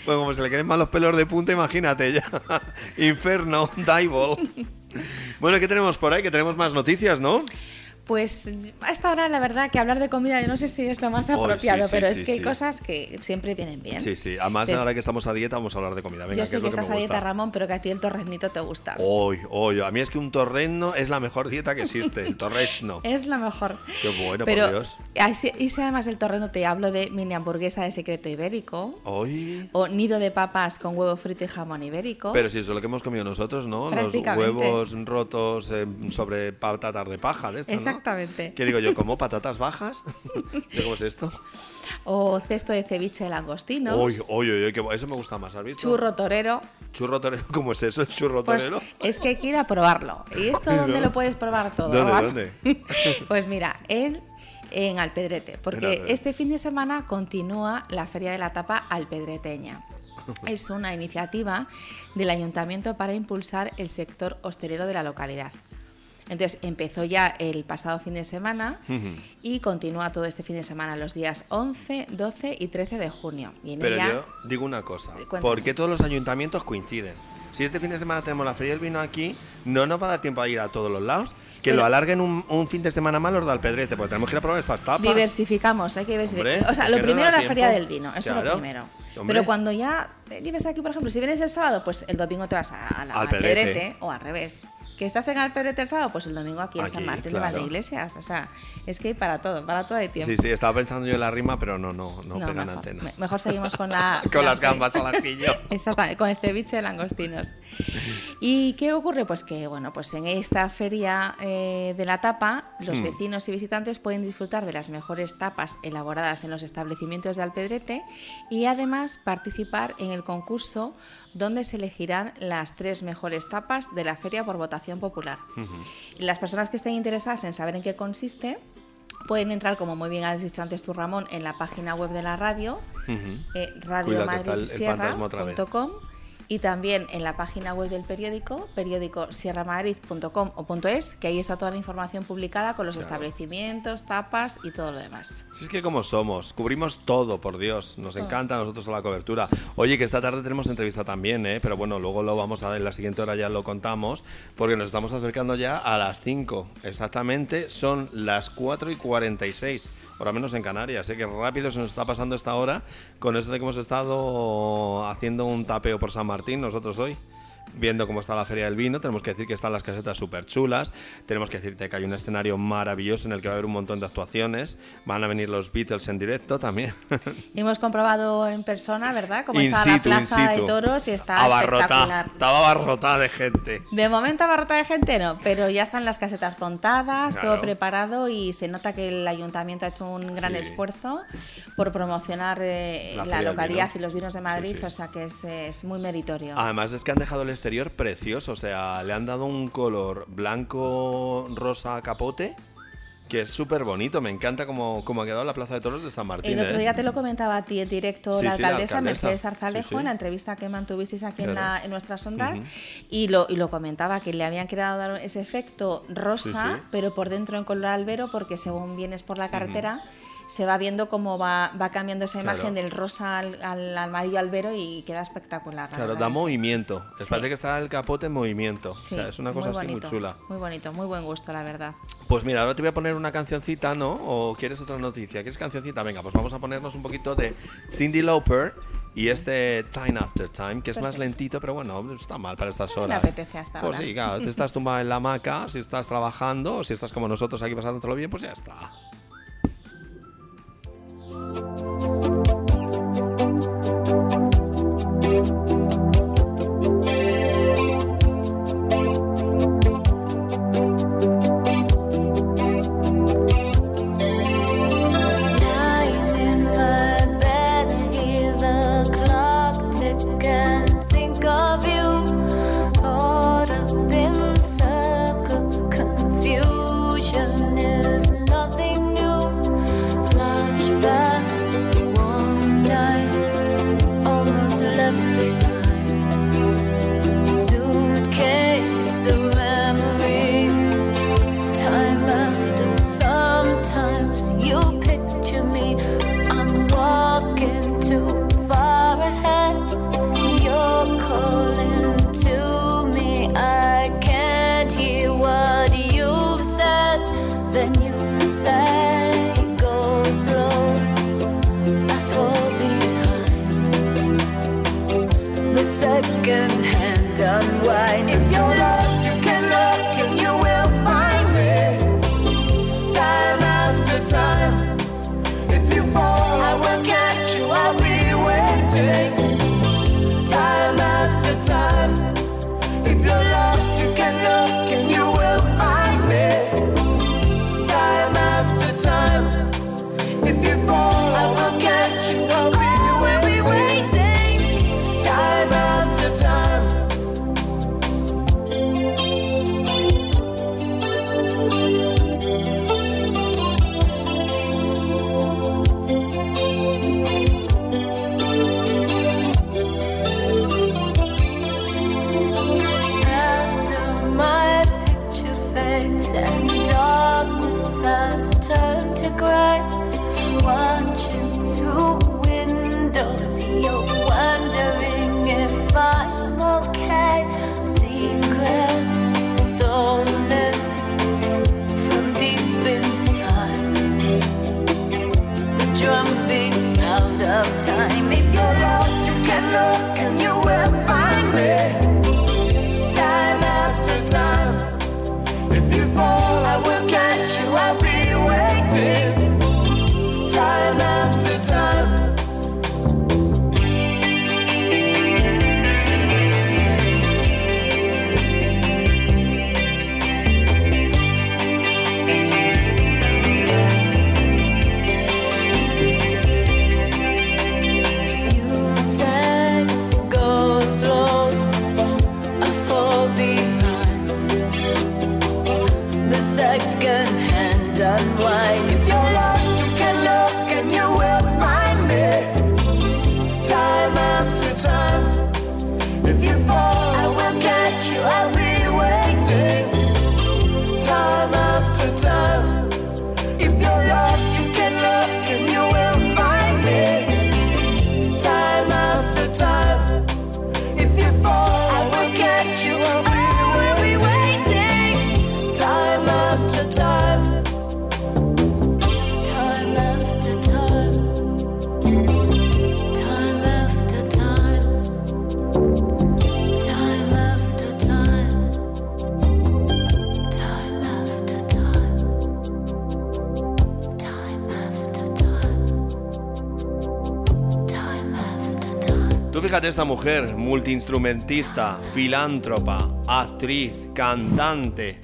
Pues como se le queden mal los pelos de punta, imagínate ya. Inferno, Dival. Bueno, ¿qué tenemos por ahí? Que tenemos más noticias, ¿no? Pues a esta hora la verdad que hablar de comida yo no sé si es lo más apropiado, sí, sí, pero sí, es que hay cosas que siempre vienen bien. Sí, sí. Además, ahora que estamos a dieta, vamos a hablar de comida. Venga, yo sé es que estás a dieta. Ramón, pero que a ti el torreznito te gusta. Hoy, hoy, a mí es que un torreno es la mejor dieta que existe, el torresno. Es lo mejor. Qué bueno, pero, por Dios. Y si además del torreno te hablo de mini hamburguesa de secreto ibérico, Hoy. o nido de papas con huevo frito y jamón ibérico. Pero si eso es lo que hemos comido nosotros, ¿no? Los huevos rotos eh, sobre patatas de paja, de. Exactamente. ¿Qué digo yo? ¿Como patatas bajas? ¿De ¿Cómo es esto? O cesto de ceviche de langostinos. Uy, uy, uy, uy, que eso me gusta más, ¿has visto? Churro torero. Churro torero, ¿cómo es eso? ¿El churro Pues torero? es que hay que ir a probarlo. ¿Y esto dónde ¿No? lo puedes probar todo? ¿Dónde, dónde? pues mira, en, en Alpedrete, porque este fin de semana continúa la Feria de la Tapa Alpedreteña. Es una iniciativa del ayuntamiento para impulsar el sector hostelero de la localidad. Entonces empezó ya el pasado fin de semana y continúa todo este fin de semana los días 11, 12 y 13 de junio. Y en Pero ella- yo digo una cosa. Cuéntame. ¿Por qué todos los ayuntamientos coinciden? Si este fin de semana tenemos la Feria del Vino aquí, no nos va a dar tiempo a ir a todos los lados. Que Pero- lo alarguen un, un fin de semana más los de Alpedrete, porque tenemos que ir a probar esas tapas. Diversificamos, hay que diversificar. O sea, ¿por lo no primero da la feria del vino, eso es Claro, lo primero. hombre. Pero cuando ya eh, vives aquí, por ejemplo, si vienes el sábado, pues el domingo te vas a, a la Al Alpedrete, Pedrete. o al revés. Que estás en Alpedrete el sábado, pues el domingo aquí, en San Martín claro. de Valdeiglesias. O sea, es que para todo, para todo hay tiempo. Sí, sí, estaba pensando yo en la rima, pero no, no, no, No, pegan mejor, antena. me- mejor seguimos con la... Con la- las gambas al ajillo. Exactamente, con el ceviche de langostinos. ¿Y qué ocurre? Pues que, bueno, pues en esta feria eh, de la tapa, los Hmm. vecinos y visitantes pueden disfrutar de las mejores tapas elaboradas en los establecimientos de Alpedrete y además participar en el concurso donde se elegirán las tres mejores tapas de la feria por votación popular. Las personas que estén interesadas en saber en qué consiste, Pueden entrar, como muy bien has dicho antes tú, Ramón, en la página web de la radio, eh, otra vez. radiomadridsierra.com y también en la página web del periódico, periódico sierramadrid.com o .es, que ahí está toda la información publicada con los establecimientos, tapas y todo lo demás. Si es que como somos, cubrimos todo, por Dios. Nos encanta a nosotros la cobertura. Oye, que esta tarde tenemos entrevista también, ¿eh? Pero bueno, luego lo vamos a ver en la siguiente hora, ya lo contamos, porque nos estamos acercando ya a las 5. Exactamente, son las 4 y 46. Ahora menos en Canarias, ¿eh? que rápido se nos está pasando esta hora con eso de que hemos estado haciendo un tapeo por San Martín nosotros hoy viendo cómo está la Feria del Vino. Tenemos que decir que están las casetas súper chulas. Tenemos que decirte que hay un escenario maravilloso en el que va a haber un montón de actuaciones. Van a venir los Beatles en directo también. Hemos comprobado en persona, ¿verdad?, cómo In está situ, la plaza de toros y está Abarrotada. espectacular. Estaba abarrotada de gente. De momento abarrota de gente no, pero ya están las casetas montadas, Claro. todo preparado y se nota que el ayuntamiento ha hecho un gran Sí. esfuerzo por promocionar eh, La la, localidad y los vinos de Madrid, Sí, sí. o sea que es, es muy meritorio. Además es que han dejado el exterior precioso, o sea, le han dado un color blanco rosa capote que es súper bonito. Me encanta cómo, cómo ha quedado la Plaza de Toros de San Martín. El otro ¿eh? día te lo comentaba a ti en directo Sí, la sí, la alcaldesa. Mercedes Sí, sí. en la entrevista que mantuvisteis aquí en, la- en nuestras ondas y, lo, y lo comentaba que le habían quedado dar ese efecto rosa, pero por dentro en color albero porque según vienes por la carretera se va viendo cómo va, va cambiando esa Claro. imagen del rosa al, al amarillo albero y queda espectacular. la Claro, da sí. movimiento. Sí. Parece que está el capote en movimiento. Sí, o sea, es una cosa muy así muy bonito, chula. Muy bonito, muy buen gusto, la verdad. Pues mira, ahora te voy a poner una cancioncita, ¿no? ¿O quieres otra noticia? ¿Quieres cancioncita? Venga, pues vamos a ponernos un poquito de Cindy Lauper y este Time After Time, que es más lentito, pero bueno, no está mal para estas Me horas. apetece hasta Pues ahora. sí, claro, te estás tumbada en la hamaca, si estás trabajando, o si estás como nosotros aquí pasándotelo bien, pues ya está. Thank you. Unwind. If fíjate esta mujer, multiinstrumentista, filántropa, actriz, cantante,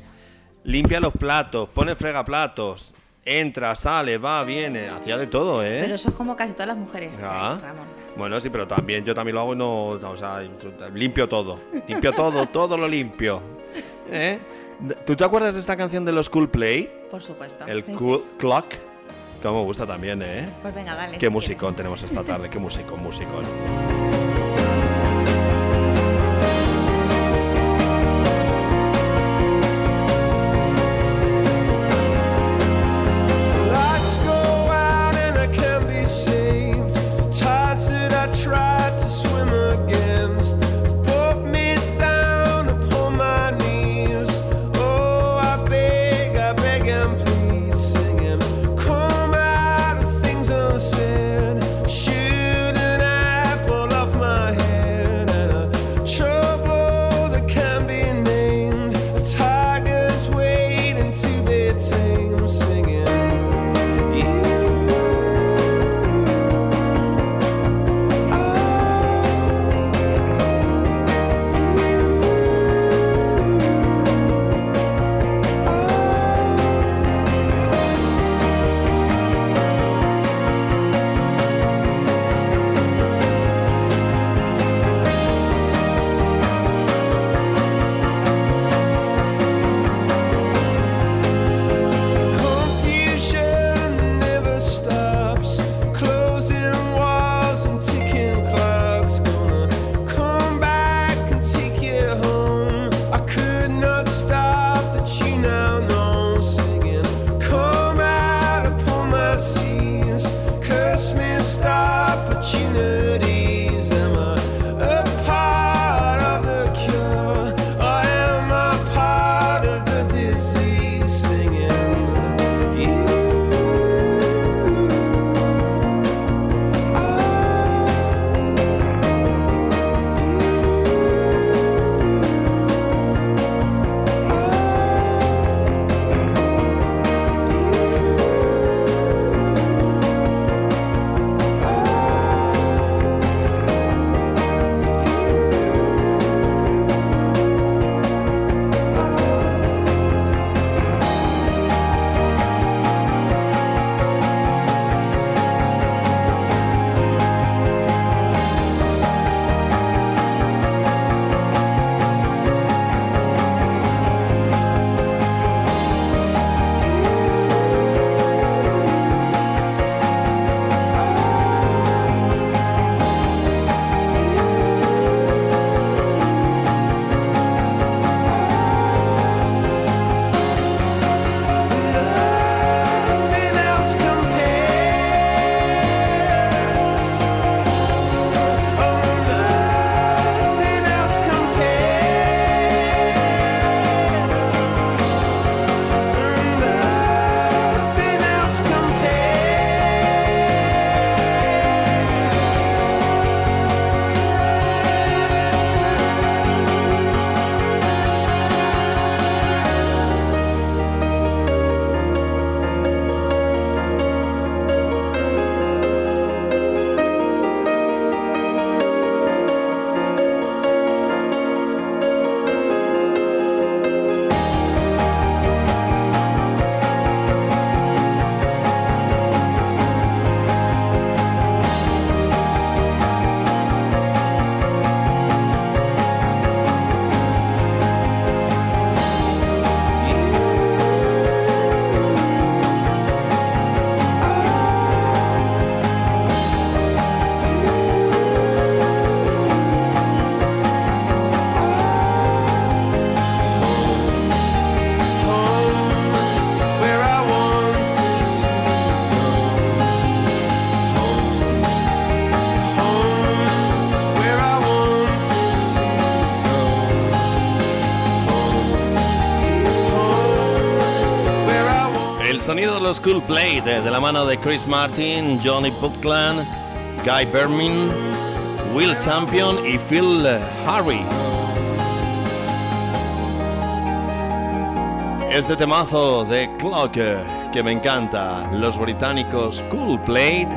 limpia los platos, pone fregaplatos, entra, sale, va, viene, hacía de todo, ¿eh? Pero eso es como casi todas las mujeres, Ah. Ramón. Bueno, sí, pero también yo también lo hago y no, no, o sea, limpio todo, limpio todo, todo lo limpio. ¿Eh? ¿Tú te acuerdas de esta canción de los Cool Play? Por supuesto. El Sí, Cool sí. Clock. Que me gusta también, ¿eh? Pues venga, dale. Qué si musicón tenemos esta tarde, qué musicón, musicón. Británicos Cool Play de, la mano de Chris Martin, Johnny Putland, Guy Bermin, Will Champion y Phil Harry. Este temazo de Clock que me encanta, los británicos Cool Play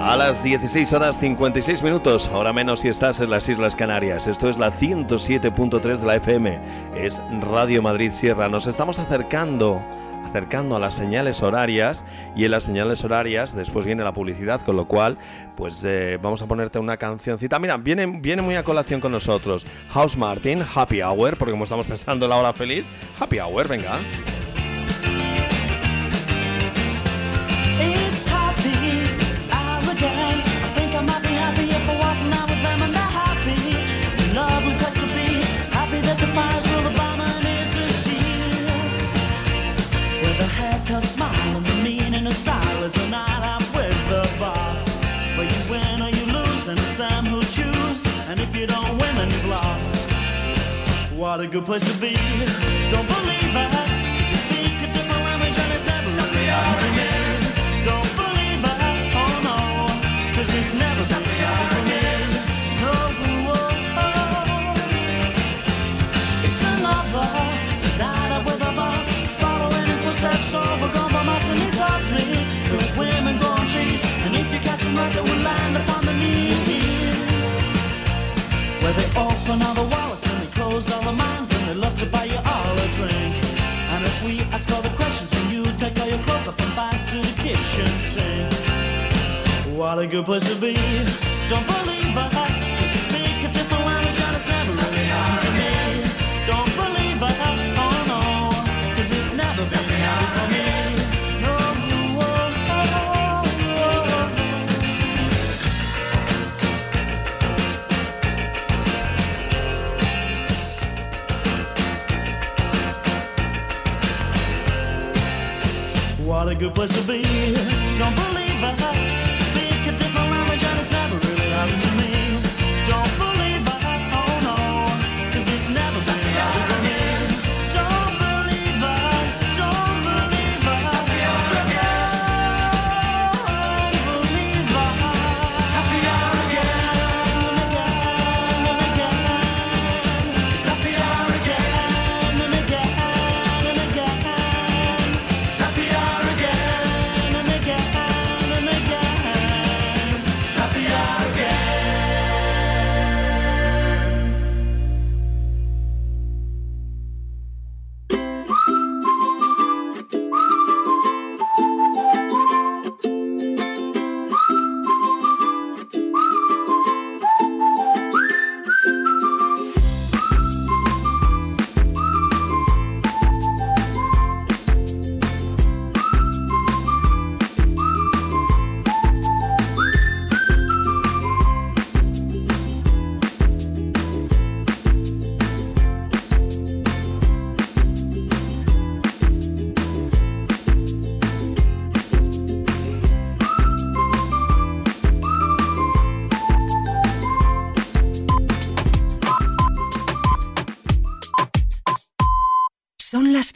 a las 16 horas 56 minutos, ahora menos si estás en las Islas Canarias. Esto es la 107.3 de la FM, es Radio Madrid Sierra. Nos estamos acercando acercando a las señales horarias y en las señales horarias después viene la publicidad, con lo cual pues eh, vamos a ponerte una cancioncita. Mira, viene, viene muy a colación con nosotros House Martin, Happy Hour, porque estamos pensando en la hora feliz, Happy Hour, venga. What a good place to be. Don't believe you speak a different language and it's never. Don't believe. Oh no. 'cause it's never. No. It's another night with a boss. Following in footsteps and he starts me. Good women on trees. And if you catch them right, they will land upon the knees. Where they open all the What a good place to be. Don't believe speak a different and me. Don't believe. Oh it's never for me. No. What a good place to be. Don't believe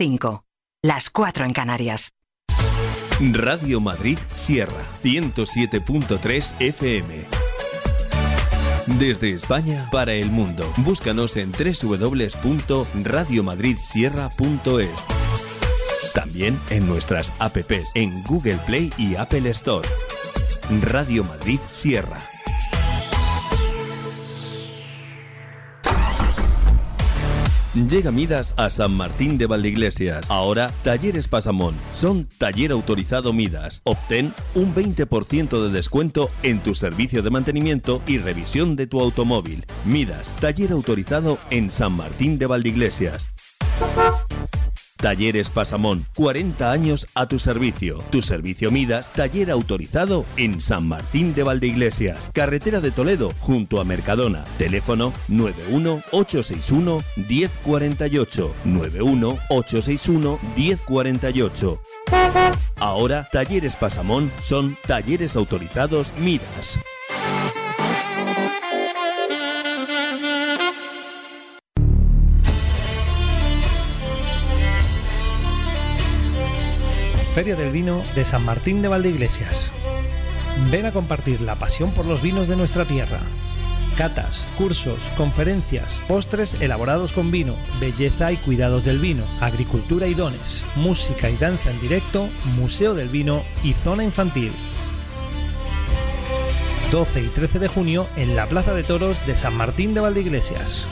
5, las 4 en Canarias. Radio Madrid Sierra 107.3 FM. Desde España para el mundo. Búscanos en www.radiomadridsierra.es. También en nuestras apps en Google Play y Apple Store. Radio Madrid Sierra. Llega Midas a San Martín de Valdeiglesias. Ahora, Talleres Pasamón. Son taller autorizado Midas. Obtén un 20% de descuento en tu servicio de mantenimiento y revisión de tu automóvil. Midas, taller autorizado en San Martín de Valdeiglesias. Talleres Pasamón, 40 años a tu servicio. Tu servicio Midas, taller autorizado en San Martín de Valdeiglesias, carretera de Toledo, junto a Mercadona. Teléfono 91-861-1048. 91-861-1048. Ahora, Talleres Pasamón son talleres autorizados Midas. Feria del Vino de San Martín de Valdeiglesias. Ven a compartir la pasión por los vinos de nuestra tierra. Catas, cursos, conferencias, postres elaborados con vino, belleza y cuidados del vino, agricultura y dones, música y danza en directo, museo del vino y zona infantil. 12 y 13 de junio en la Plaza de Toros de San Martín de Valdeiglesias.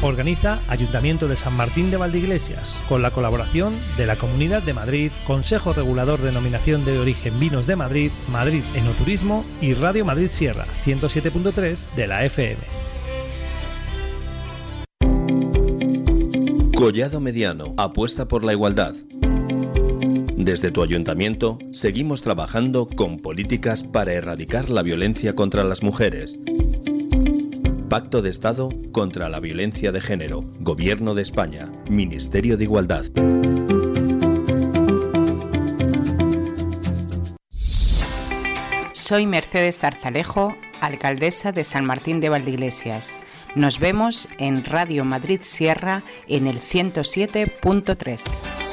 Organiza Ayuntamiento de San Martín de Valdeiglesias, con la colaboración de la Comunidad de Madrid, Consejo Regulador de Denominación de Origen Vinos de Madrid, Madrid Enoturismo y Radio Madrid Sierra, 107.3 de la FM. Collado Mediano apuesta por la igualdad. Desde tu ayuntamiento seguimos trabajando con políticas para erradicar la violencia contra las mujeres. Pacto de Estado contra la Violencia de Género, Gobierno de España, Ministerio de Igualdad. Soy Mercedes Zarzalejo, alcaldesa de San Martín de Valdeiglesias. Nos vemos en Radio Madrid Sierra en el 107.3.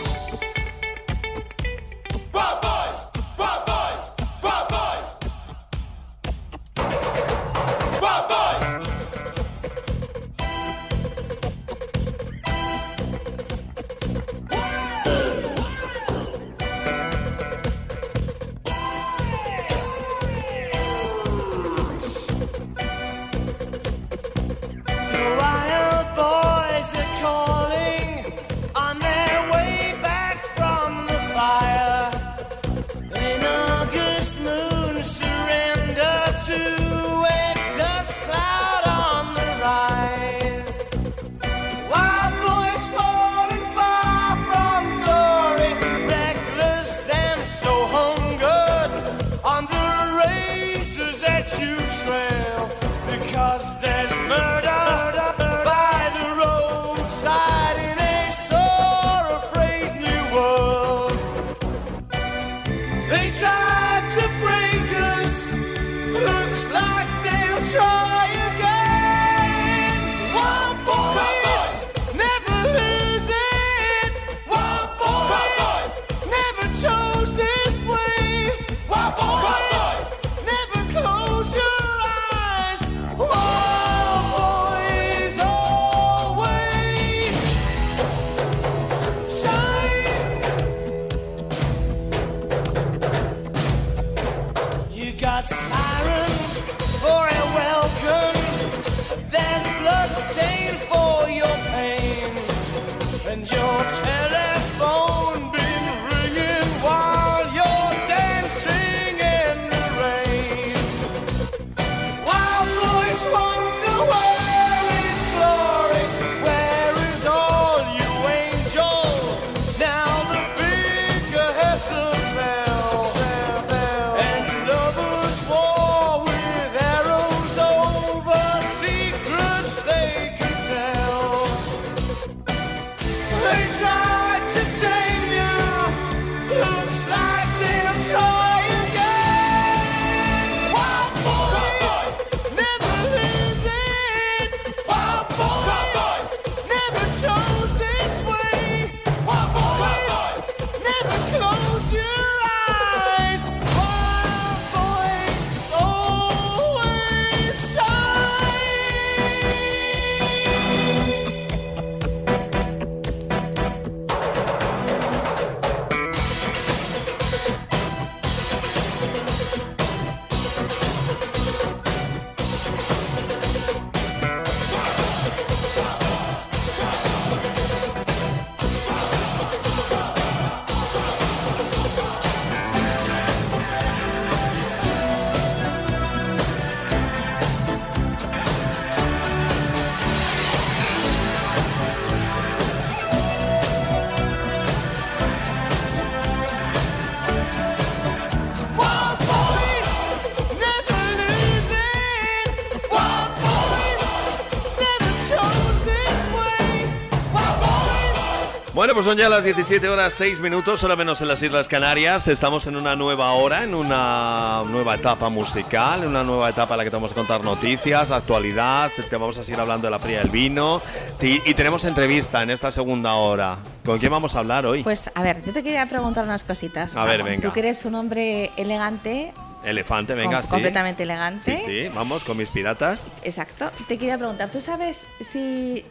pues son ya las 17 horas 6 minutos, hora menos en las Islas Canarias. Estamos en una nueva hora, en una nueva etapa musical, en una nueva etapa en la que te vamos a contar noticias, actualidad, te vamos a seguir hablando de la fría del vino y, y tenemos entrevista en esta segunda hora. ¿Con quién vamos a hablar hoy? Pues a ver, yo te quería preguntar unas cositas. A ver, venga. Tú que eres un hombre elegante, Elefante, venga, com- sí. completamente elegante. Sí, sí, vamos con mis piratas. Exacto. Te quería preguntar, ¿tú sabes si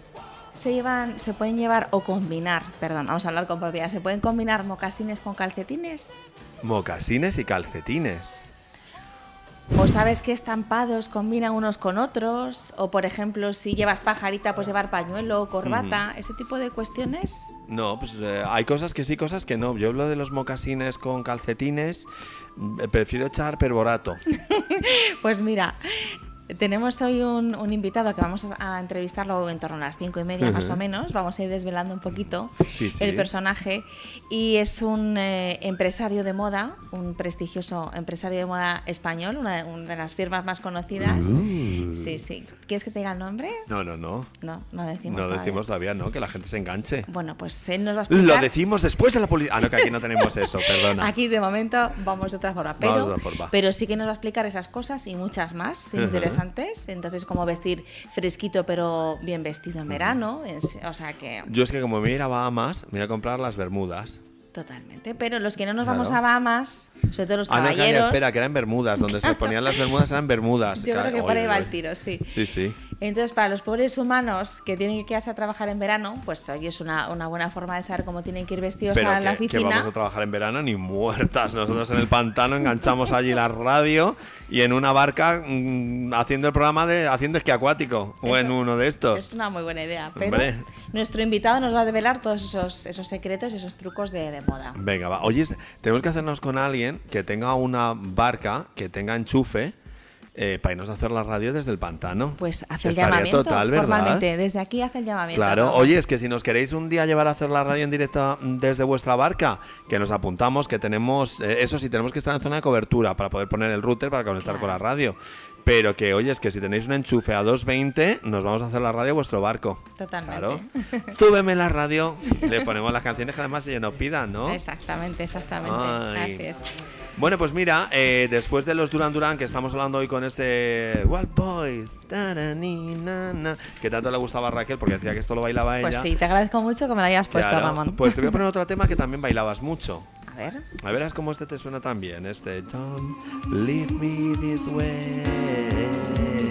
se llevan, se pueden llevar o combinar, perdón, vamos a hablar con propiedad, ¿se pueden combinar mocasines con calcetines? Mocasines y calcetines. ¿O sabes qué estampados combinan unos con otros? O por ejemplo, si llevas pajarita, pues llevar pañuelo o corbata, ese tipo de cuestiones. No, pues eh, hay cosas que sí, cosas que no. Yo hablo de los mocasines con calcetines, mm, prefiero echar perborato. Pues mira, tenemos hoy un, un invitado que vamos a, a entrevistarlo en torno a las cinco y media más o menos. Vamos a ir desvelando un poquito Sí, sí. el personaje. Y es un eh, empresario de moda, un prestigioso empresario de moda español, una, de- una de las firmas más conocidas. Uh. Sí, sí. ¿Quieres que te diga el nombre? No, no, no. No, no decimos No todavía. decimos todavía, ¿no? Que la gente se enganche. Bueno, pues él nos va a explicar. Lo decimos después de la publicidad. Ah, no, que aquí no tenemos eso, perdona. Aquí de momento vamos de otra forma, pero, otra forma. pero sí que nos va a explicar esas cosas y muchas más Ujú. interesantes. Entonces, cómo vestir fresquito pero bien vestido en verano. es- O sea que, Yo es que como me voy a ir a Bahamas, me voy a comprar las bermudas. Totalmente. Pero los que no nos Claro. vamos a Bahamas, sobre todo los Ah, no, calla, caballeros. espera, que eran bermudas. Donde se ponían las bermudas eran bermudas. Yo creo que Ca- por ahí oye, va el oye. tiro, sí. Sí, sí. Entonces, para los pobres humanos que tienen que quedarse a trabajar en verano, pues hoy es una, una buena forma de saber cómo tienen que ir vestidos Pero a la que, que oficina. vamos a trabajar en verano ni muertas. Nosotros en el pantano enganchamos allí la radio y en una barca mm, haciendo el programa de haciendo esquí acuático o en uno de estos. Es una muy buena idea. Pero Hombre. nuestro invitado nos va a develar todos esos, esos secretos y esos trucos de, de moda. Venga, va. Oye, tenemos que hacernos con alguien que tenga una barca, que tenga enchufe, eh, para irnos a hacer la radio desde el pantano. Pues hace el llamamiento total, ¿verdad? formalmente. Desde aquí hace el llamamiento. Claro, oye, es que si nos queréis un día llevar a hacer la radio en directo desde vuestra barca, que nos apuntamos, que tenemos, eh, eso sí, tenemos que estar en zona de cobertura para poder poner el router para conectar con la radio. Pero que, oye, es que si tenéis un enchufe a 220, nos vamos a hacer la radio a vuestro barco. Totalmente. Claro. Súbeme la radio, le ponemos las canciones que además ellos nos pidan, ¿no? Exactamente, exactamente. Ay. Así es. Bueno, pues mira, eh, después de los Duran Duran que estamos hablando hoy con ese Wild Boys, que tanto le gustaba a Raquel porque decía que esto lo bailaba ella. Pues sí, te agradezco mucho que me lo hayas puesto, Claro, Ramón. Pues te voy a poner otro tema que también bailabas mucho. A ver. A verás cómo este te suena también, este Don't leave me this way.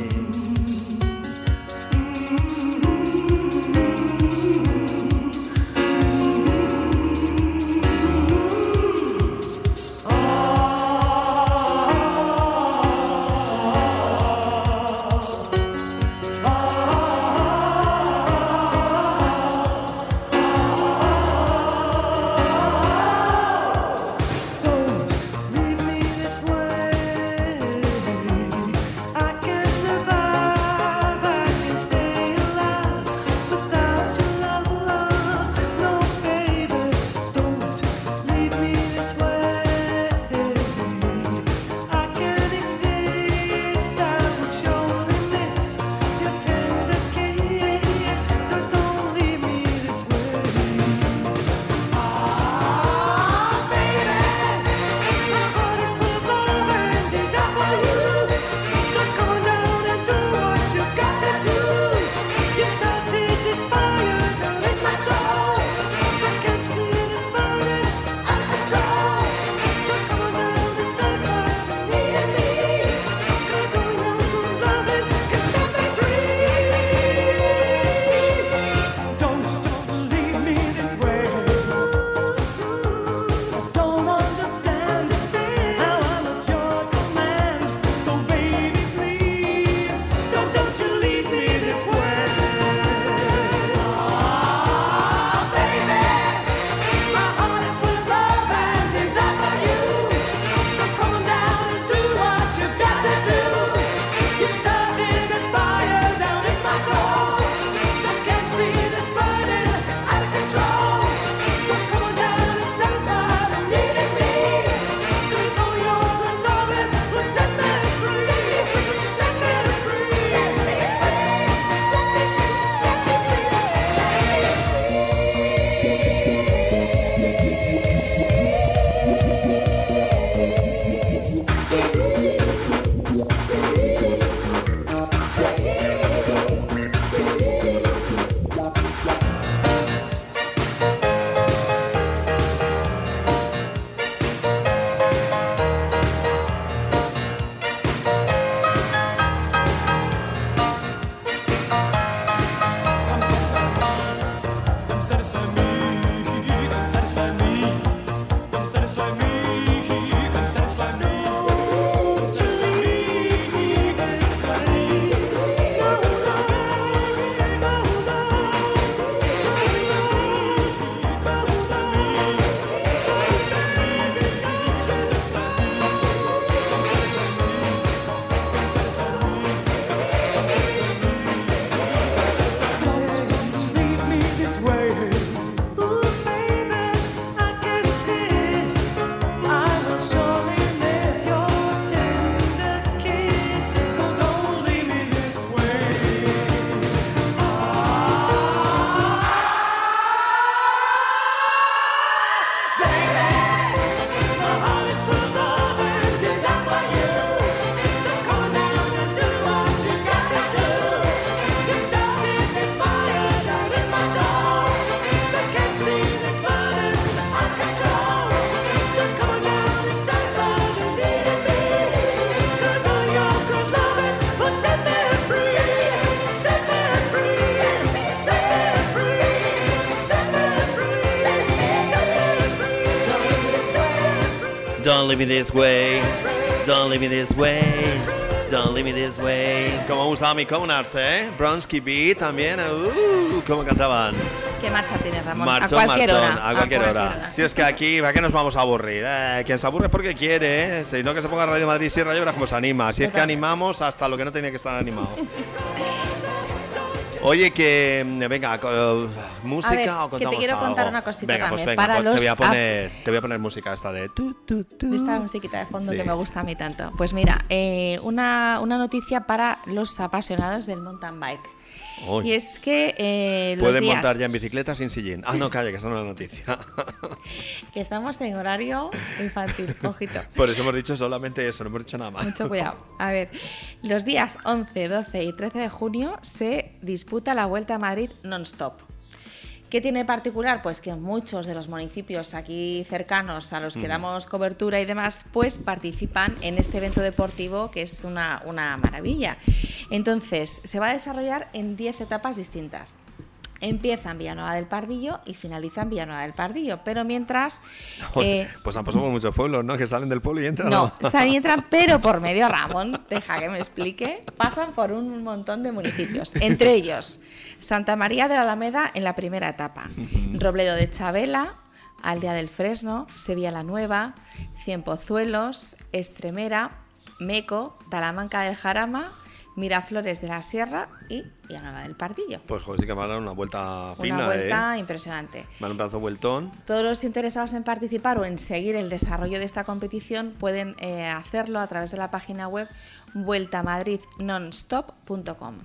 Leave me this way. Don't leave me this way. Don't leave me this way. Como gustaba mi Conars, ¿eh? Bronsky Beat también. Uh, ¿Cómo cantaban? ¿Qué marcha tienes, Ramón? Marchón, a cualquier marchón, hora. a cualquier hora. Si es que aquí, ¿para qué nos vamos a aburrir? Eh, quien se aburre es porque quiere, ¿eh? Si no, que se ponga Radio Madrid Sierra y verás cómo se anima. Si es que animamos hasta lo que no tenía que estar animado. Oye, que mm, venga, música A ver, o que te contamos quiero contar algo? una cosita venga, pues también. venga, Para pues te los voy a poner, te voy a poner música esta de tu, tu. Esta musiquita de fondo Sí. que me gusta a mí tanto. Pues mira, eh, una, una noticia para los apasionados del mountain bike. Y es que eh, los Pueden días montar ya en bicicleta sin sillín. Ah, no, calla, que esa no es la noticia. que estamos en horario infantil, ojito. Por eso hemos dicho solamente eso, no hemos dicho nada más. Mucho cuidado. A ver, los días 11, 12 y 13 de junio se disputa la Vuelta a Madrid non-stop. ¿Qué tiene de particular? Pues que muchos de los municipios aquí cercanos a los que damos cobertura y demás, pues participan en este evento deportivo que es una, una maravilla. Entonces, se va a desarrollar en 10 etapas distintas. Empieza en Villanueva del Pardillo y finaliza en Villanueva del Pardillo. Pero mientras... eh, Pues han pasado por muchos pueblos, ¿no? Que salen del pueblo y entran. no, salen y entran, pero por medio Ramón, deja que me explique, pasan por un montón de municipios, entre ellos Santa María de la Alameda en la primera etapa, Robledo de Chabela, Aldea del Fresno, Sevilla la Nueva, Cienpozuelos, Estremera, Meco, Talamanca del Jarama, Miraflores de la Sierra y Villanueva del Pardillo. Pues joder, sí que me han dado una vuelta fina, Una vuelta ¿eh? impresionante. Me han un pedazo vueltón. Todos los interesados en participar o en seguir el desarrollo de esta competición pueden eh, hacerlo a través de la página web vueltamadridnonstop.com.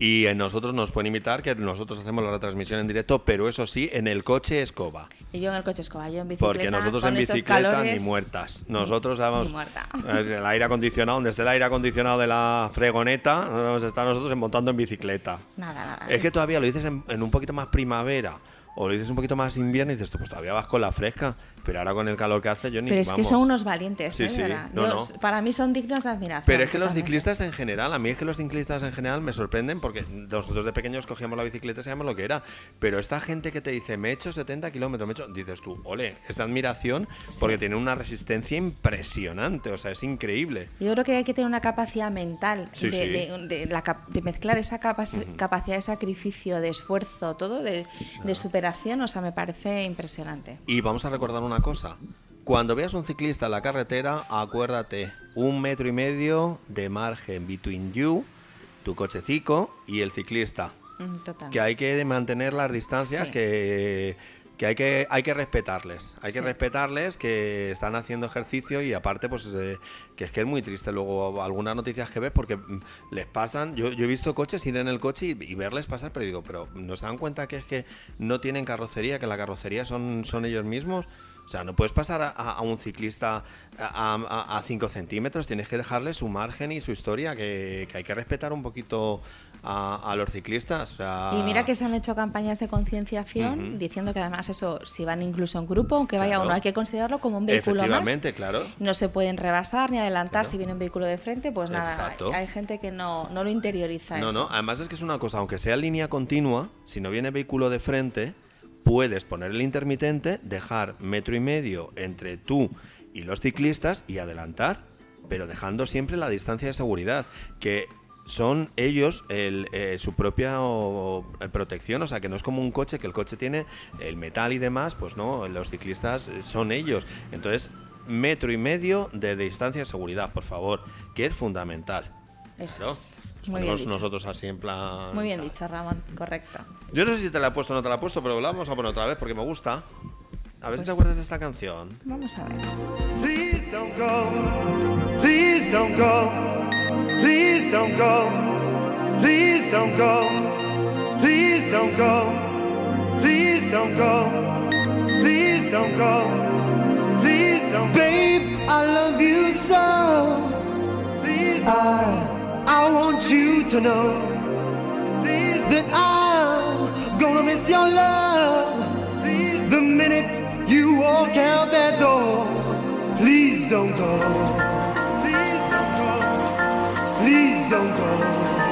Y eh, nosotros nos pueden imitar, que nosotros hacemos la retransmisión en directo, pero eso sí, en el coche escoba. Y yo en el coche escoba, yo en bicicleta. Porque nosotros con en bicicleta calores, ni muertas. Nosotros vamos. Ni muerta. El aire acondicionado, donde esté el aire acondicionado de la fregoneta, vamos a estar nosotros montando en bicicleta. Nada, nada. Es que todavía lo dices en, en un poquito más primavera o lo dices un poquito más invierno y dices, tú, pues todavía vas con la fresca, pero ahora con el calor que hace yo ni Pero es que son unos valientes, Sí, ¿eh? Sí, no, no. Para mí son dignos de admiración. Pero es que los ciclistas en general, a mí es que los ciclistas en general me sorprenden porque nosotros de pequeños cogíamos la bicicleta y sabíamos lo que era. Pero esta gente que te dice, me he hecho 70 kilómetros, me he hecho, dices tú, ole, es de admiración porque tienen una resistencia impresionante, o sea, es increíble. Yo creo que hay que tener una capacidad mental Sí, de, sí. de- de la cap- de mezclar esa capaci- capacidad de sacrificio, de esfuerzo, todo, de, de superación, o sea, me parece impresionante. Y vamos a recordar una cosa. Cuando veas un ciclista en la carretera, acuérdate, un metro y medio de margen between you, tu cochecico y el ciclista. Mm, Total. que hay que mantener las distancias Sí. que, que hay que hay que respetarles hay que respetarles que están haciendo ejercicio y aparte pues eh, que es que es muy triste. Luego algunas noticias que ves porque mm, les pasan yo, yo he visto coches ir en el coche y, y verles pasar pero digo pero no se dan cuenta que es que no tienen carrocería que la carrocería son son ellos mismos o sea, no puedes pasar a, un ciclista a 5 centímetros, tienes que dejarle su margen y su historia, que, que hay que respetar un poquito a, a los ciclistas. o sea, Y mira que se han hecho campañas de concienciación diciendo que además eso, si van incluso en grupo, aunque vaya Claro. uno, hay que considerarlo como un vehículo más. Efectivamente, claro. No se pueden rebasar ni adelantar Claro. si viene un vehículo de frente, pues nada, Exacto. hay, hay gente que no, no lo interioriza No, eso. no, además es que es una cosa, aunque sea línea continua, si no viene vehículo de frente, puedes poner el intermitente, dejar metro y medio entre tú y los ciclistas y adelantar, pero dejando siempre la distancia de seguridad, que son ellos el, eh, su propia o, eh, protección, o sea que no es como un coche, que el coche tiene el metal y demás, pues no, los ciclistas eh, son ellos. Entonces, metro y medio de distancia de seguridad, por favor, que es fundamental. Eso es. Muy bien nosotros así en plan. Muy bien dicho, Ramón, correcto. Yo no sé si te la he puesto o no te la he puesto, pero la vamos a poner otra vez porque me gusta. A ver si te Pues- acuerdas de esta canción. Vamos a ver. Please don't go. Please don't go. Please don't go. Please don't go. Please don't go. Please don't go. Please don't go. Please don't Babe, I love you so. Please I I want you to know. Please that I'm gonna miss your love. Please the minute you walk out that door. Please don't go. Please don't go. Please don't go.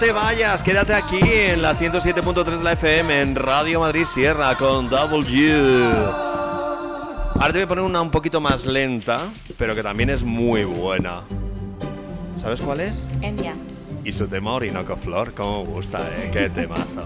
Te vayas, quédate aquí en la 107.3 de la FM en Radio Madrid Sierra con W. Ahora te voy a poner una un poquito más lenta, pero que también es muy buena. ¿Sabes cuál es? Endia. Y su tema Orinoco Flor, cómo gusta, ¿eh? Qué temazo.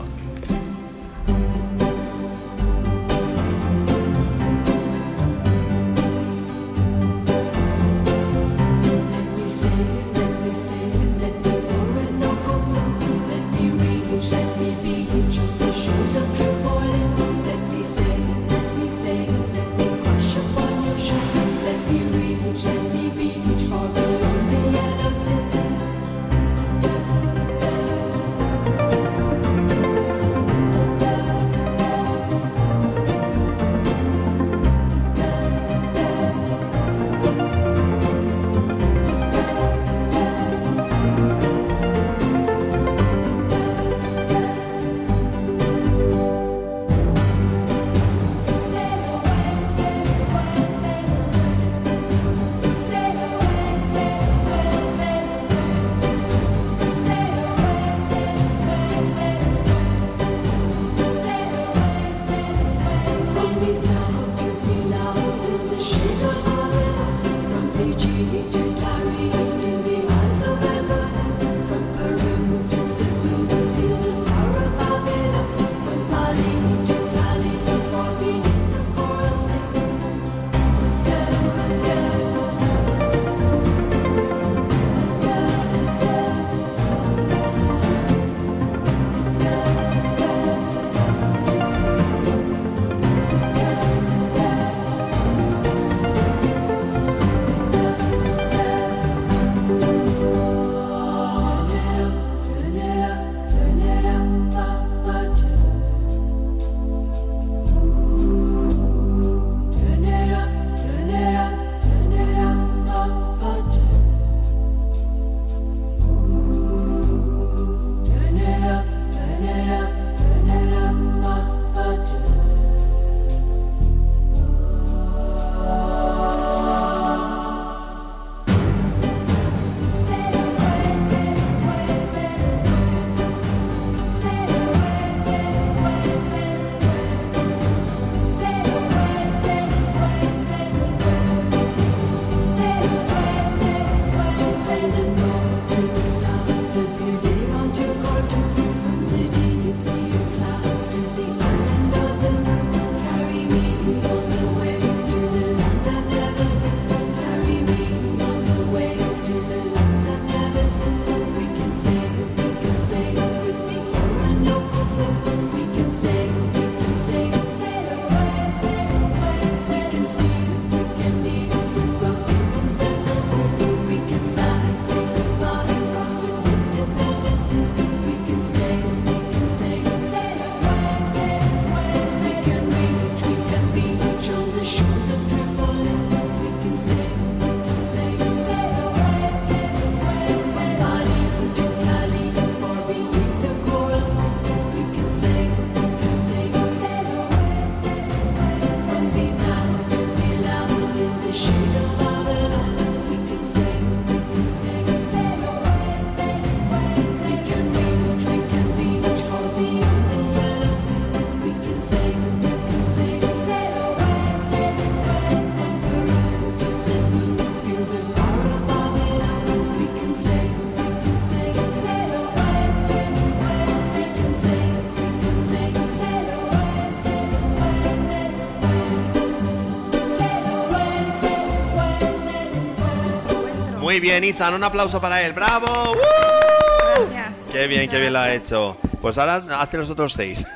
Bien, Izan, un aplauso para él. ¡Bravo! ¡Uh! Gracias. Qué bien, qué bien lo ha hecho. Pues ahora hazte los otros seis.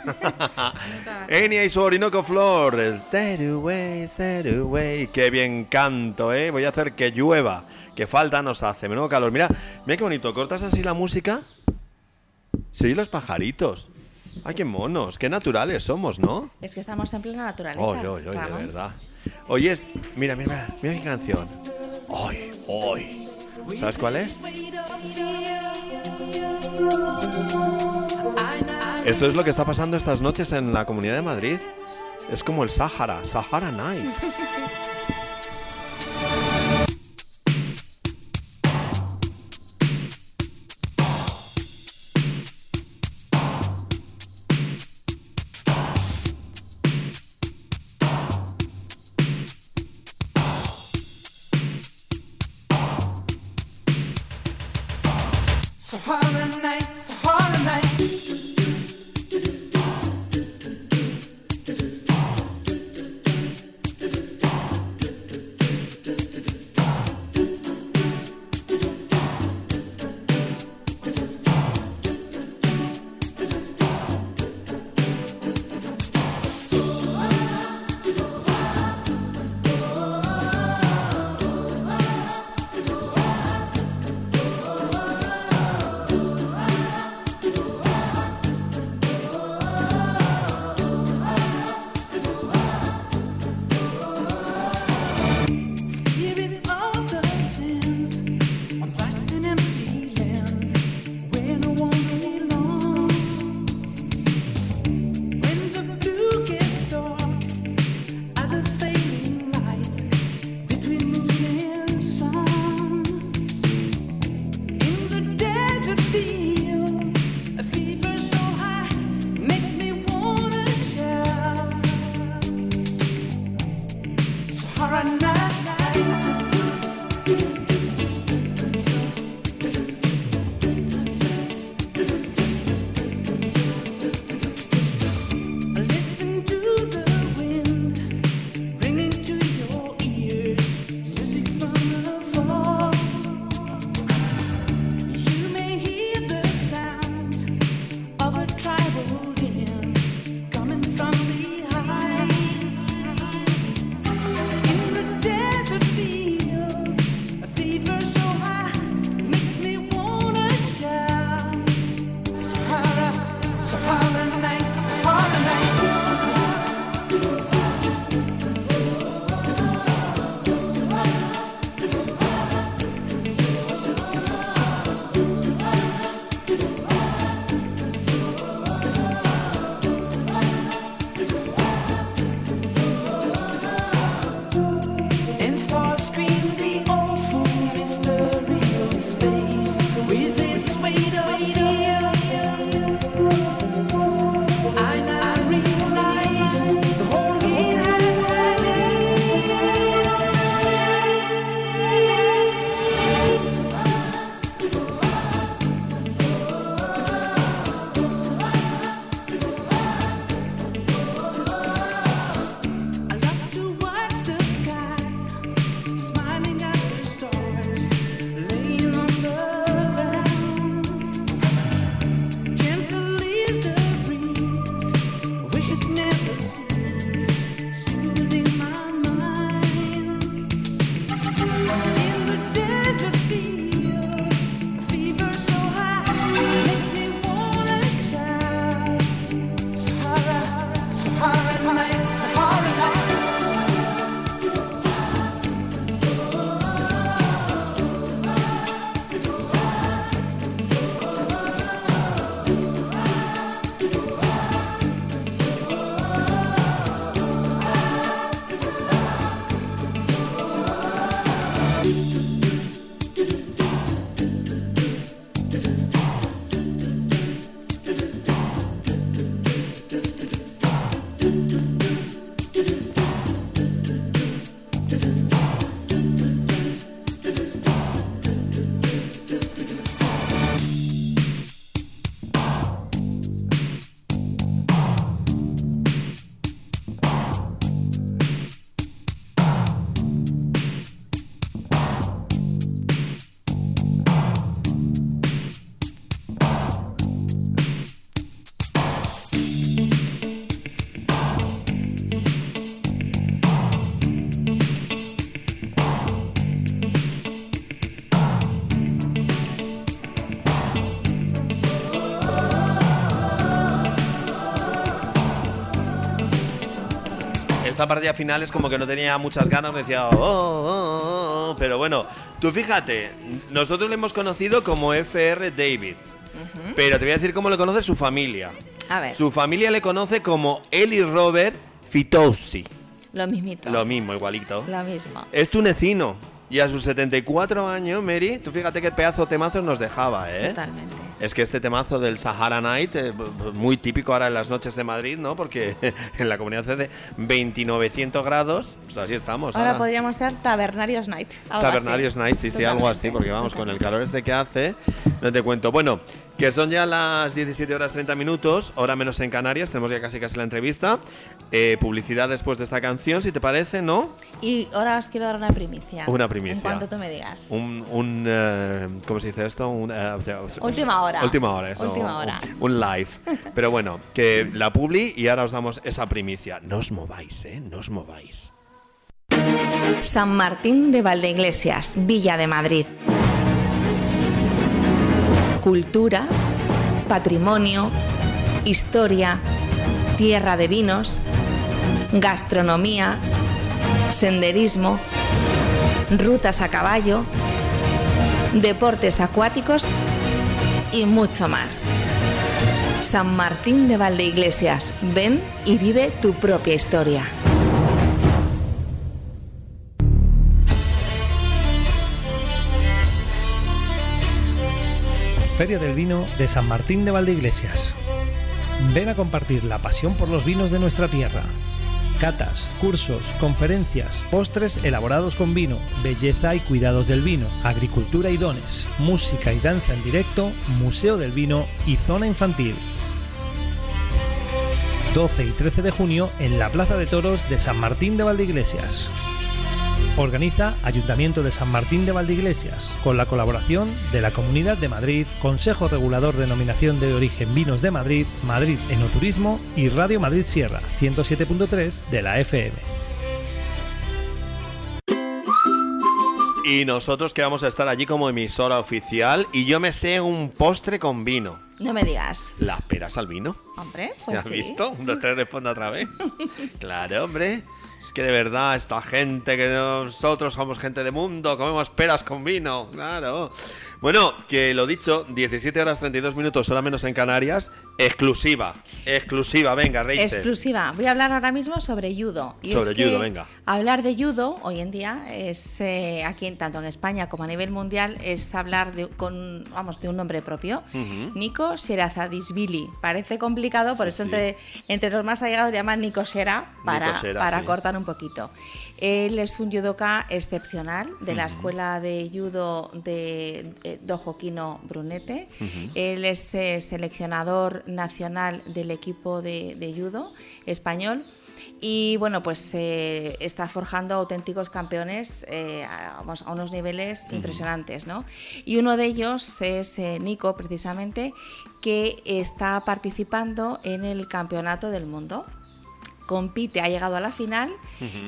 Enya y su Orinoco Flor. El set away, set away. Qué bien canto, ¿eh? Voy a hacer que llueva. Que falta nos hace. Menudo calor. Mira, mira qué bonito. ¿Cortas así la música? Sí, los pajaritos. Ay, qué monos. Qué naturales somos, ¿no? Es que estamos en plena naturaleza. Oye, oye, oye, de verdad. Oye, mira, mira, mira, mira mi canción. Hoy, hoy. ¿Sabes cuál es? Eso es lo que está pasando estas noches en la Comunidad de Madrid. Es como el Sahara, Sahara Night. esta partida final es como que no tenía muchas ganas, me decía, oh, oh, oh, oh". pero bueno, tú fíjate, nosotros le hemos conocido como FR David, pero te voy a decir cómo le conoce su familia. A ver. Su familia le conoce como Eli Robert Fitosi. Lo mismito. Lo mismo, igualito. Lo mismo. Es tunecino. Y a sus 74 años, Mary, tú fíjate qué pedazo temazos nos dejaba, ¿eh? Totalmente. Es que este temazo del Sahara Night, eh, muy típico ahora en las noches de Madrid, ¿no? Porque en la comunidad hace de 2900 grados, pues así estamos. Ahora ahora. podríamos ser Tabernarios Night. Tabernarios así. Night, sí, sí, algo así, Totalmente, porque vamos, con el calor este que hace, no te cuento. Bueno, que son ya las 17 horas 30 minutos, hora menos en Canarias, tenemos ya casi casi la entrevista. Eh, publicidad después de esta canción, si te parece, ¿no? Y ahora os quiero dar una primicia. Una primicia. En cuanto tú me digas. Un, un eh, ¿cómo se dice esto? Un, eh, Última hora. Última hora, eso. Última hora. Un, un live. Pero bueno, que la publi y ahora os damos esa primicia. No os mováis, ¿eh? No os mováis. San Martín de Valdeiglesias, Villa de Madrid. Cultura, patrimonio, historia, tierra de vinos, gastronomía, senderismo, rutas a caballo, deportes acuáticos y mucho más. San Martín de Valdeiglesias, ven y vive tu propia historia. Feria del Vino de San Martín de Valdeiglesias. Ven a compartir la pasión por los vinos de nuestra tierra. Catas, cursos, conferencias, postres elaborados con vino, belleza y cuidados del vino, agricultura y dones, música y danza en directo, museo del vino y zona infantil. 12 y 13 de junio en la Plaza de Toros de San Martín de Valdeiglesias. Organiza Ayuntamiento de San Martín de Valdeiglesias, con la colaboración de la Comunidad de Madrid, Consejo Regulador de Denominación de Origen Vinos de Madrid, Madrid Enoturismo y Radio Madrid Sierra, 107.3 de la FM. Y nosotros que vamos a estar allí como emisora oficial y yo me sé un postre con vino. No me digas. ¿Las peras al vino? Hombre, pues ¿Ya has sí. visto? Un, dos, tres, responde otra vez. claro, hombre. Es que de verdad, esta gente que nosotros somos gente de mundo, comemos peras con vino. Claro. Bueno, que lo dicho, 17 horas 32 minutos, hora menos en Canarias. Exclusiva. Exclusiva, venga, Rachel. Exclusiva. Voy a hablar ahora mismo sobre judo. Y Sobre es judo, venga. Hablar de judo hoy en día es eh, aquí en- tanto en España como a nivel mundial es hablar de con vamos de un nombre propio. Ujú. Nico Sherazadishvili. Parece complicado, por eso sí. entre entre los más allegados le llaman Nico Shera para, Nico para sí. cortar un poquito. Él es un judoka excepcional de la escuela de judo de eh, Dojo Kino Brunete. Él es eh, seleccionador nacional del equipo de, de judo español. Y bueno, pues eh, está forjando auténticos campeones eh, a, unos niveles impresionantes, ¿no? Y uno de ellos es eh, Nico, precisamente, que está participando en el Campeonato del Mundo. Compite, ha llegado a la final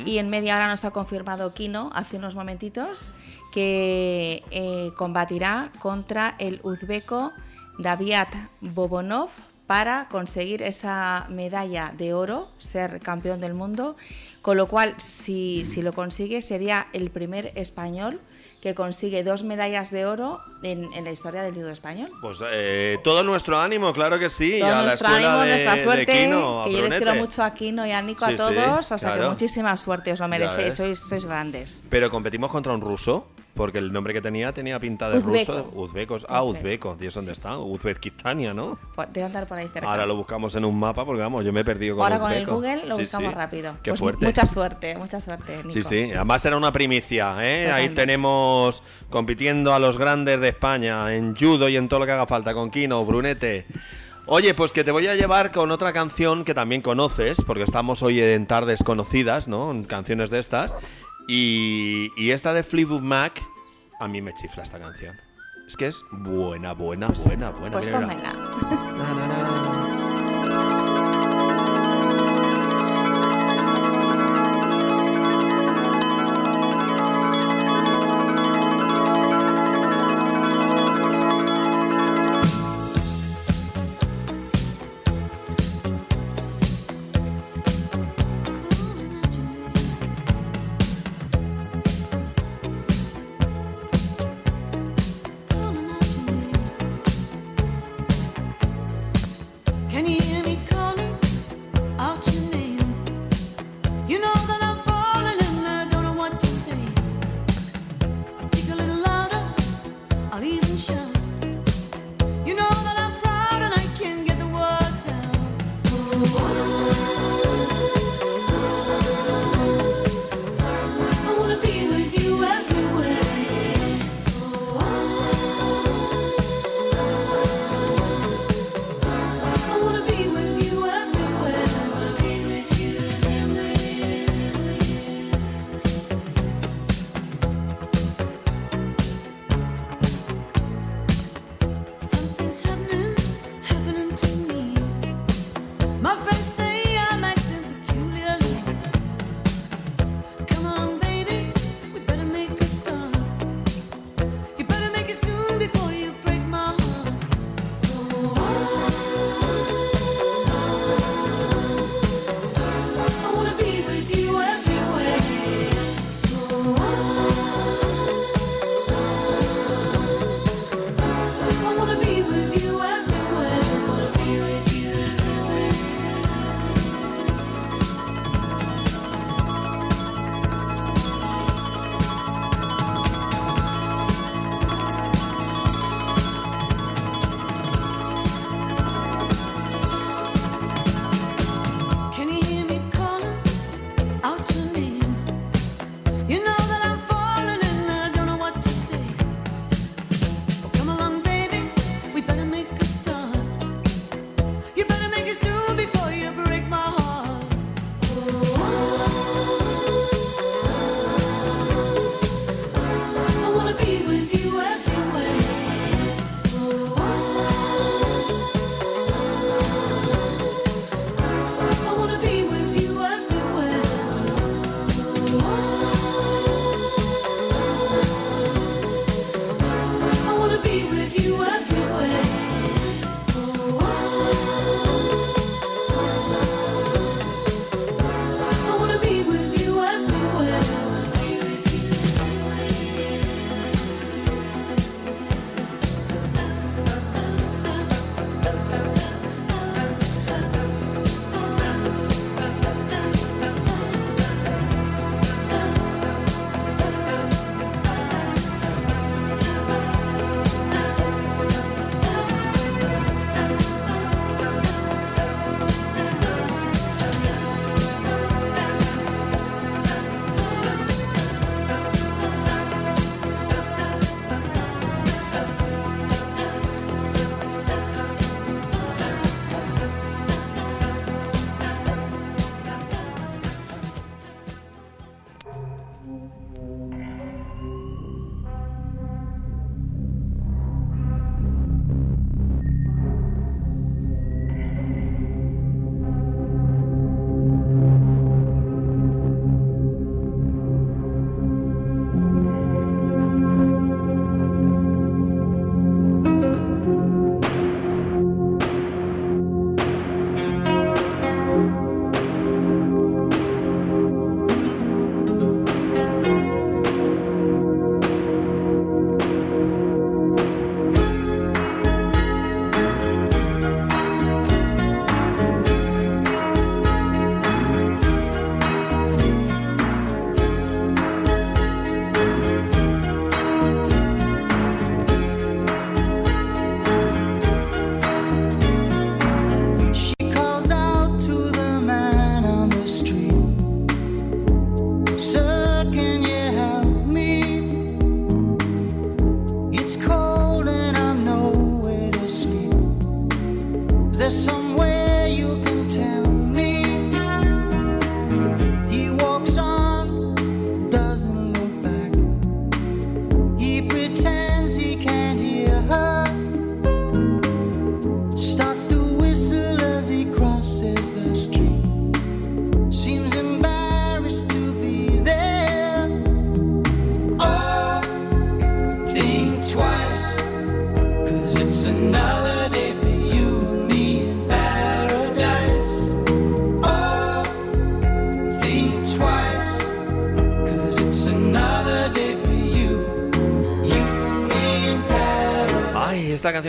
y en media hora nos ha confirmado Kino hace unos momentitos que eh, combatirá contra el uzbeco Daviat Bobonov para conseguir esa medalla de oro, ser campeón del mundo, con lo cual si, si lo consigue sería el primer español que consigue dos medallas de oro en, en la historia del judo español. Pues eh, todo nuestro ánimo, claro que sí. Todo a nuestro ánimo, de, nuestra suerte, Kino, que yo les quiero mucho a Kino y a Nico, Sí, a todos, sí, o sea que claro. muchísima suerte, os lo merecéis, sois, sois grandes. Pero competimos contra un ruso, porque el nombre que tenía tenía pinta de Uzbeco. ruso. Uzbecos. Ah, Uzbeco. uzbeco. ¿Y eso dónde está? Uzbekistania, ¿no? Por- Debe andar por ahí cerca. Ahora lo buscamos en un mapa porque vamos, yo me he perdido con Ahora con el. Google lo Sí, buscamos sí. rápido. Qué Pues fuerte. Mucha suerte, mucha suerte, Nico. Sí, sí. Además era una primicia, ¿eh? Ahí tenemos compitiendo a los grandes de España en judo y en todo lo que haga falta con Kino, Brunete. Oye, pues que te voy a llevar con otra canción que también conoces, porque estamos hoy en tardes conocidas, ¿no? En canciones de estas. Y, y esta de Fleetwood Mac, a mí me chifla esta canción. Es que es buena, buena, buena, buena. Pues pónmela.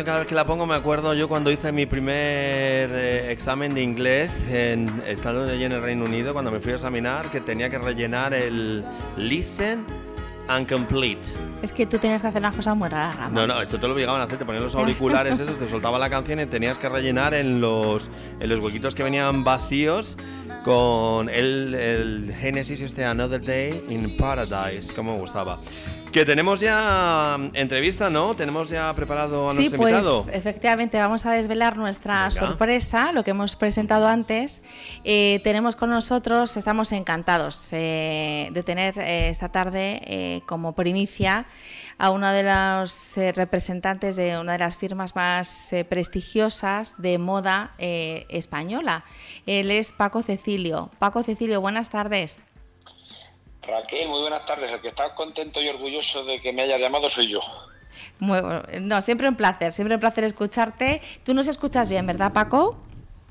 Canción cada vez que la pongo me acuerdo yo cuando hice mi primer eh, examen de inglés en, estando allí en el Reino Unido, cuando me fui a examinar, que tenía que rellenar el listen and complete. Es que tú tienes que hacer unas cosas muy raras. No, no, esto te lo obligaban a hacer, te ponían los auriculares esos, te soltaba la canción y tenías que rellenar en los, en los huequitos que venían vacíos con el, el Genesis este Another Day in Paradise, como me gustaba. Que tenemos ya entrevista, ¿no? Tenemos ya preparado a Sí, nuestro pues invitado. efectivamente vamos a desvelar nuestra Venga. sorpresa, lo que hemos presentado antes. Eh, tenemos con nosotros, estamos encantados eh, de tener eh, esta tarde como primicia a uno de los representantes de una de las firmas más prestigiosas de moda española. Él es Paco Cecilio. Paco Cecilio, buenas tardes. Raquel, muy buenas tardes. El que está contento y orgulloso de que me haya llamado soy yo. Muy bueno. No, siempre un placer, siempre un placer escucharte. Tú nos escuchas bien, ¿verdad, Paco?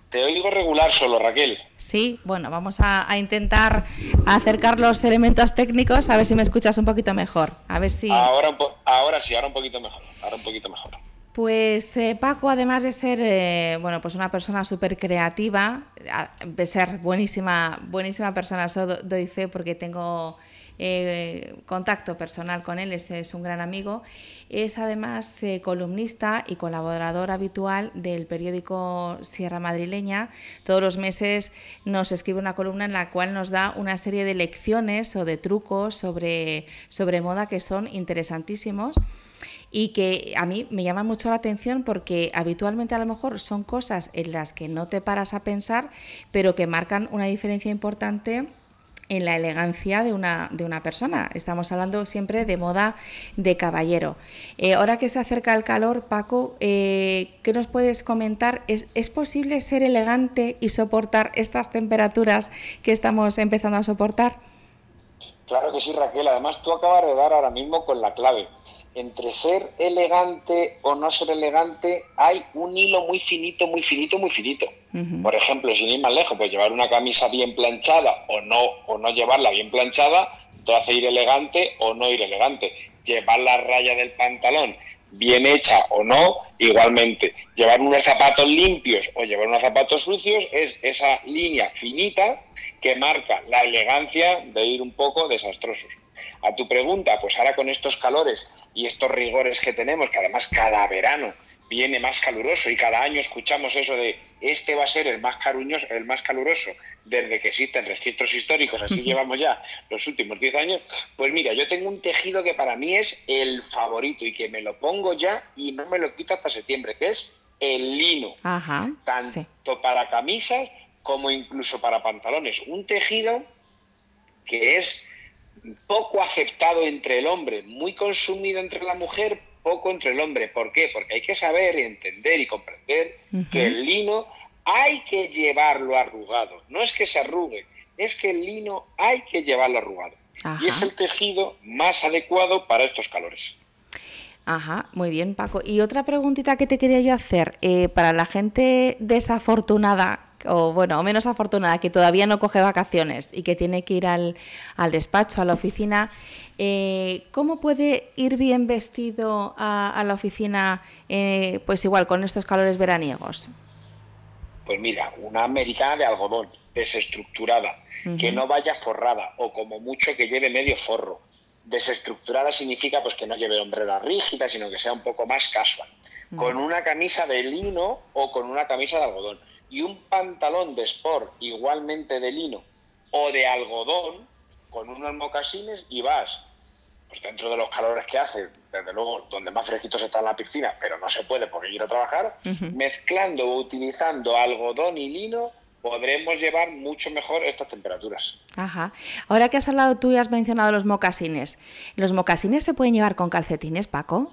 Te oigo regular solo, Raquel. Sí, bueno, vamos a, a intentar acercar los elementos técnicos a ver si me escuchas un poquito mejor. A ver si. Ahora, ahora sí, ahora un poquito mejor. Ahora un poquito mejor. Pues eh, Paco, además de ser eh, bueno, pues una persona súper creativa, de ser buenísima, buenísima persona, eso do- doy fe porque tengo eh, contacto personal con él, es, es un gran amigo. Es además columnista y colaborador habitual del periódico Sierra Madrileña. Todos los meses nos escribe una columna en la cual nos da una serie de lecciones o de trucos sobre, sobre moda que son interesantísimos y que a mí me llama mucho la atención porque habitualmente a lo mejor son cosas en las que no te paras a pensar, pero que marcan una diferencia importante en la elegancia de una, de una persona. Estamos hablando siempre de moda de caballero. Eh, ahora que se acerca el calor, Paco, eh, ¿qué nos puedes comentar? ¿Es, ¿Es posible ser elegante y soportar estas temperaturas que estamos empezando a soportar? Claro que sí, Raquel. Además, tú acabas de dar ahora mismo con la clave. Entre ser elegante o no ser elegante hay un hilo muy finito, muy finito, muy finito. Por ejemplo, sin ir más lejos, pues llevar una camisa bien planchada o no, o no llevarla bien planchada te hace ir elegante o no ir elegante. Llevar la raya del pantalón bien hecha o no, igualmente. Llevar unos zapatos limpios o llevar unos zapatos sucios es esa línea finita que marca la elegancia de ir un poco desastrosos. A tu pregunta, pues ahora con estos calores y estos rigores que tenemos, que además cada verano viene más caluroso y cada año escuchamos eso de este va a ser el más caruñoso, el más caluroso desde que existen registros históricos, así llevamos ya los últimos 10 años, pues mira, yo tengo un tejido que para mí es el favorito y que me lo pongo ya y no me lo quito hasta septiembre, que es el lino, Ajá. tanto para camisas como incluso para pantalones. Un tejido que es poco aceptado entre el hombre, muy consumido entre la mujer, poco entre el hombre. ¿Por qué? Porque hay que saber, entender y comprender que el lino hay que llevarlo arrugado. No es que se arrugue, es que el lino hay que llevarlo arrugado. Ajá. Y es el tejido más adecuado para estos calores. Ajá, muy bien, Paco. Y otra preguntita que te quería yo hacer, eh, para la gente desafortunada, o bueno, o menos afortunada, que todavía no coge vacaciones y que tiene que ir al, al despacho, a la oficina, eh, ¿cómo puede ir bien vestido a, a la oficina, eh, pues igual, con estos calores veraniegos? Pues mira, una americana de algodón, desestructurada, que no vaya forrada o como mucho que lleve medio forro. Desestructurada significa pues que no lleve hombreras rígidas, sino que sea un poco más casual. Con una camisa de lino o con una camisa de algodón. Y un pantalón de sport igualmente de lino o de algodón con unos mocasines y vas pues dentro de los calores que hace, desde luego donde más fresquitos está en la piscina, pero no se puede porque quiero trabajar, mezclando o utilizando algodón y lino podremos llevar mucho mejor estas temperaturas. Ajá. Ahora que has hablado tú y has mencionado los mocasines, ¿los mocasines se pueden llevar con calcetines, Paco?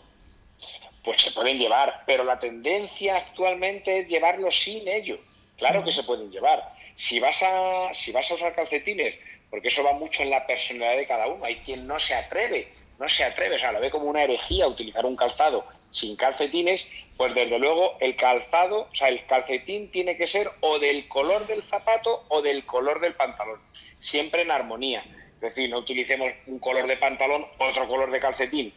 Pues se pueden llevar, pero la tendencia actualmente es llevarlos sin ello. Claro que se pueden llevar. Si vas a, si vas a usar calcetines, porque eso va mucho en la personalidad de cada uno, hay quien no se atreve, no se atreve, o sea, lo ve como una herejía utilizar un calzado sin calcetines, pues desde luego el calzado, o sea, el calcetín tiene que ser o del color del zapato o del color del pantalón, siempre en armonía. Es decir, no utilicemos un color de pantalón, otro color de calcetín,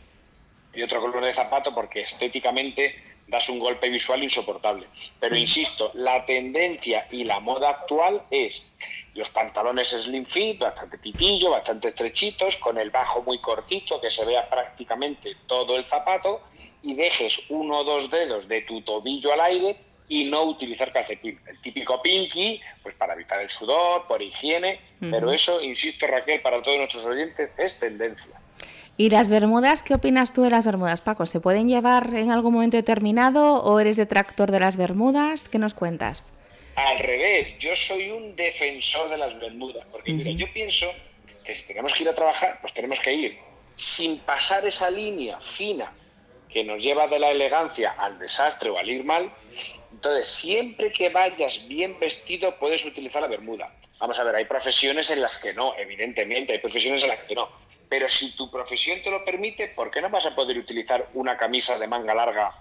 y otro color de zapato porque estéticamente das un golpe visual insoportable. Pero insisto, la tendencia y la moda actual es los pantalones slim fit, bastante pitillo, bastante estrechitos, con el bajo muy cortito, que se vea prácticamente todo el zapato y dejes uno o dos dedos de tu tobillo al aire y no utilizar calcetín. El típico pinky, pues para evitar el sudor, por higiene, pero eso, insisto Raquel, para todos nuestros oyentes es tendencia. ¿Y las bermudas? ¿Qué opinas tú de las bermudas, Paco? ¿Se pueden llevar en algún momento determinado o eres detractor de las bermudas? ¿Qué nos cuentas? Al revés, yo soy un defensor de las bermudas, porque mira, yo pienso que si tenemos que ir a trabajar, pues tenemos que ir sin pasar esa línea fina que nos lleva de la elegancia al desastre o al ir mal. Entonces, siempre que vayas bien vestido, puedes utilizar la bermuda. Vamos a ver, hay profesiones en las que no, evidentemente, hay profesiones en las que no. Pero si tu profesión te lo permite, ¿por qué no vas a poder utilizar una camisa de manga larga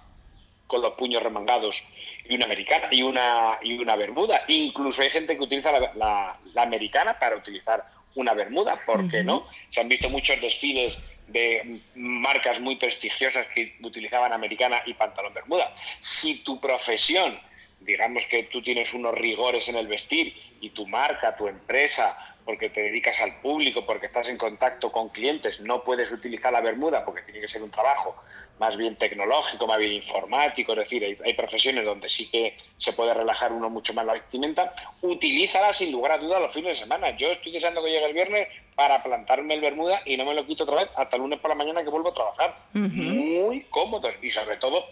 con los puños remangados y una americana y una y una bermuda. Incluso hay gente que utiliza la, la- la americana para utilizar una bermuda, ¿por qué Ujú. no? Se han visto muchos desfiles de marcas muy prestigiosas que utilizaban americana y pantalón bermuda. Si tu profesión, digamos que tú tienes unos rigores en el vestir y tu marca, tu empresa, porque te dedicas al público, porque estás en contacto con clientes, no puedes utilizar la bermuda porque tiene que ser un trabajo más bien tecnológico, más bien informático, es decir, hay, hay profesiones donde sí que se puede relajar uno mucho más la vestimenta, utilízala sin lugar a dudas los fines de semana. Yo estoy deseando que llegue el viernes para plantarme el bermuda y no me lo quito otra vez hasta el lunes por la mañana que vuelvo a trabajar. Muy cómodos y sobre todo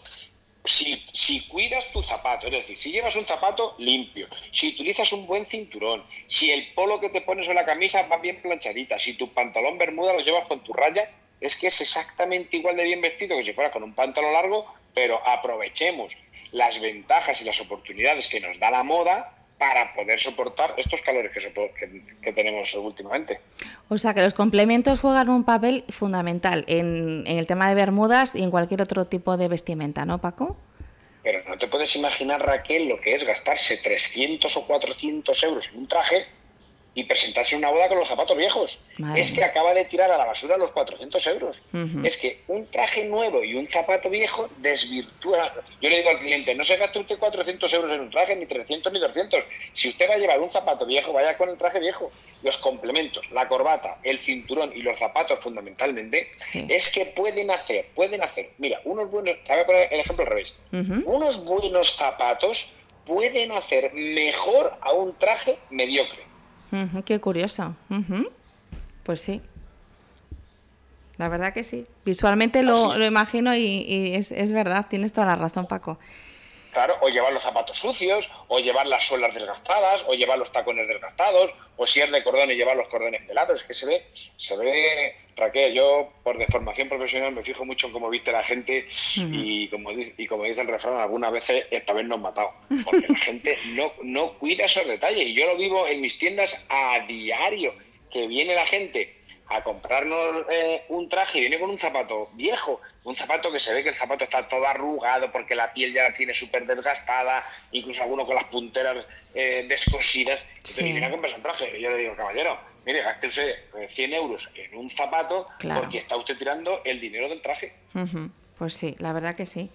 si, si cuidas tu zapato, es decir, si llevas un zapato limpio, si utilizas un buen cinturón, si el polo que te pones o la camisa va bien planchadita, si tu pantalón bermuda lo llevas con tu raya, es que es exactamente igual de bien vestido que si fuera con un pantalón largo, pero aprovechemos las ventajas y las oportunidades que nos da la moda para poder soportar estos calores que, sopo- que- que tenemos últimamente. O sea que los complementos juegan un papel fundamental en, en el tema de bermudas y en cualquier otro tipo de vestimenta, ¿no, Paco? Pero no te puedes imaginar, Raquel, lo que es gastarse 300 o 400 euros en un traje y presentarse en una boda con los zapatos viejos. Madre es que acaba de tirar a la basura los 400 euros. Es que un traje nuevo y un zapato viejo desvirtúa. Yo le digo al cliente, no se gaste usted 400 euros en un traje, ni 300 ni 200. Si usted va a llevar un zapato viejo, vaya con el traje viejo. Los complementos, la corbata, el cinturón y los zapatos fundamentalmente, es que pueden hacer, pueden hacer, mira, unos buenos, voy a poner el ejemplo al revés. Unos buenos zapatos pueden hacer mejor a un traje mediocre. Qué curioso. Pues sí. La verdad que sí. Visualmente lo, lo imagino y, y es, es verdad, tienes toda la razón, Paco. Claro, o llevar los zapatos sucios, o llevar las suelas desgastadas, o llevar los tacones desgastados, o si es de cordón y llevar los cordones pelados. Es que se ve, se ve, Raquel, yo por deformación profesional me fijo mucho en cómo viste la gente y como, dice, y como dice el refrán, algunas veces esta vez nos han matado. Porque la gente no, no cuida esos detalles. Y yo lo vivo en mis tiendas a diario, que viene la gente a comprarnos eh, un traje y viene con un zapato viejo, un zapato que se ve que el zapato está todo arrugado porque la piel ya la tiene súper desgastada, incluso alguno con las punteras eh, descosidas, y Sí. te viene a comprarse un traje. Y yo le digo, caballero, mire, gaste usted eh, 100 euros en un zapato Claro. porque está usted tirando el dinero del traje. Pues sí, la verdad que sí.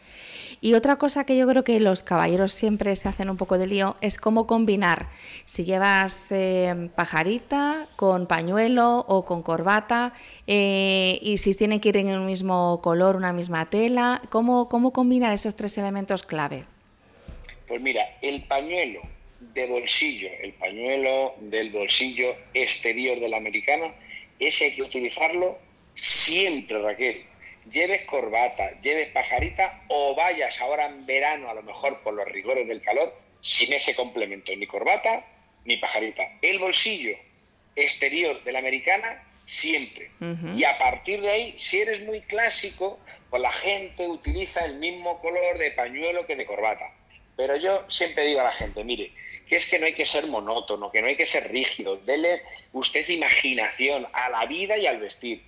Y otra cosa que yo creo que los caballeros siempre se hacen un poco de lío es cómo combinar. Si llevas eh, pajarita con pañuelo o con corbata eh, y si tienen que ir en el mismo color, una misma tela, ¿cómo, cómo combinar esos tres elementos clave? Pues mira, el pañuelo de bolsillo, el pañuelo del bolsillo exterior del americano, ese hay que utilizarlo siempre, Raquel. Lleves corbata, lleves pajarita o vayas ahora en verano, a lo mejor por los rigores del calor, sin ese complemento, ni corbata ni pajarita. El bolsillo exterior de la americana, siempre. Y a partir de ahí, si eres muy clásico, pues la gente utiliza el mismo color de pañuelo que de corbata. Pero yo siempre digo a la gente, mire, que es que no hay que ser monótono, que no hay que ser rígido. Dele usted imaginación a la vida y al vestir.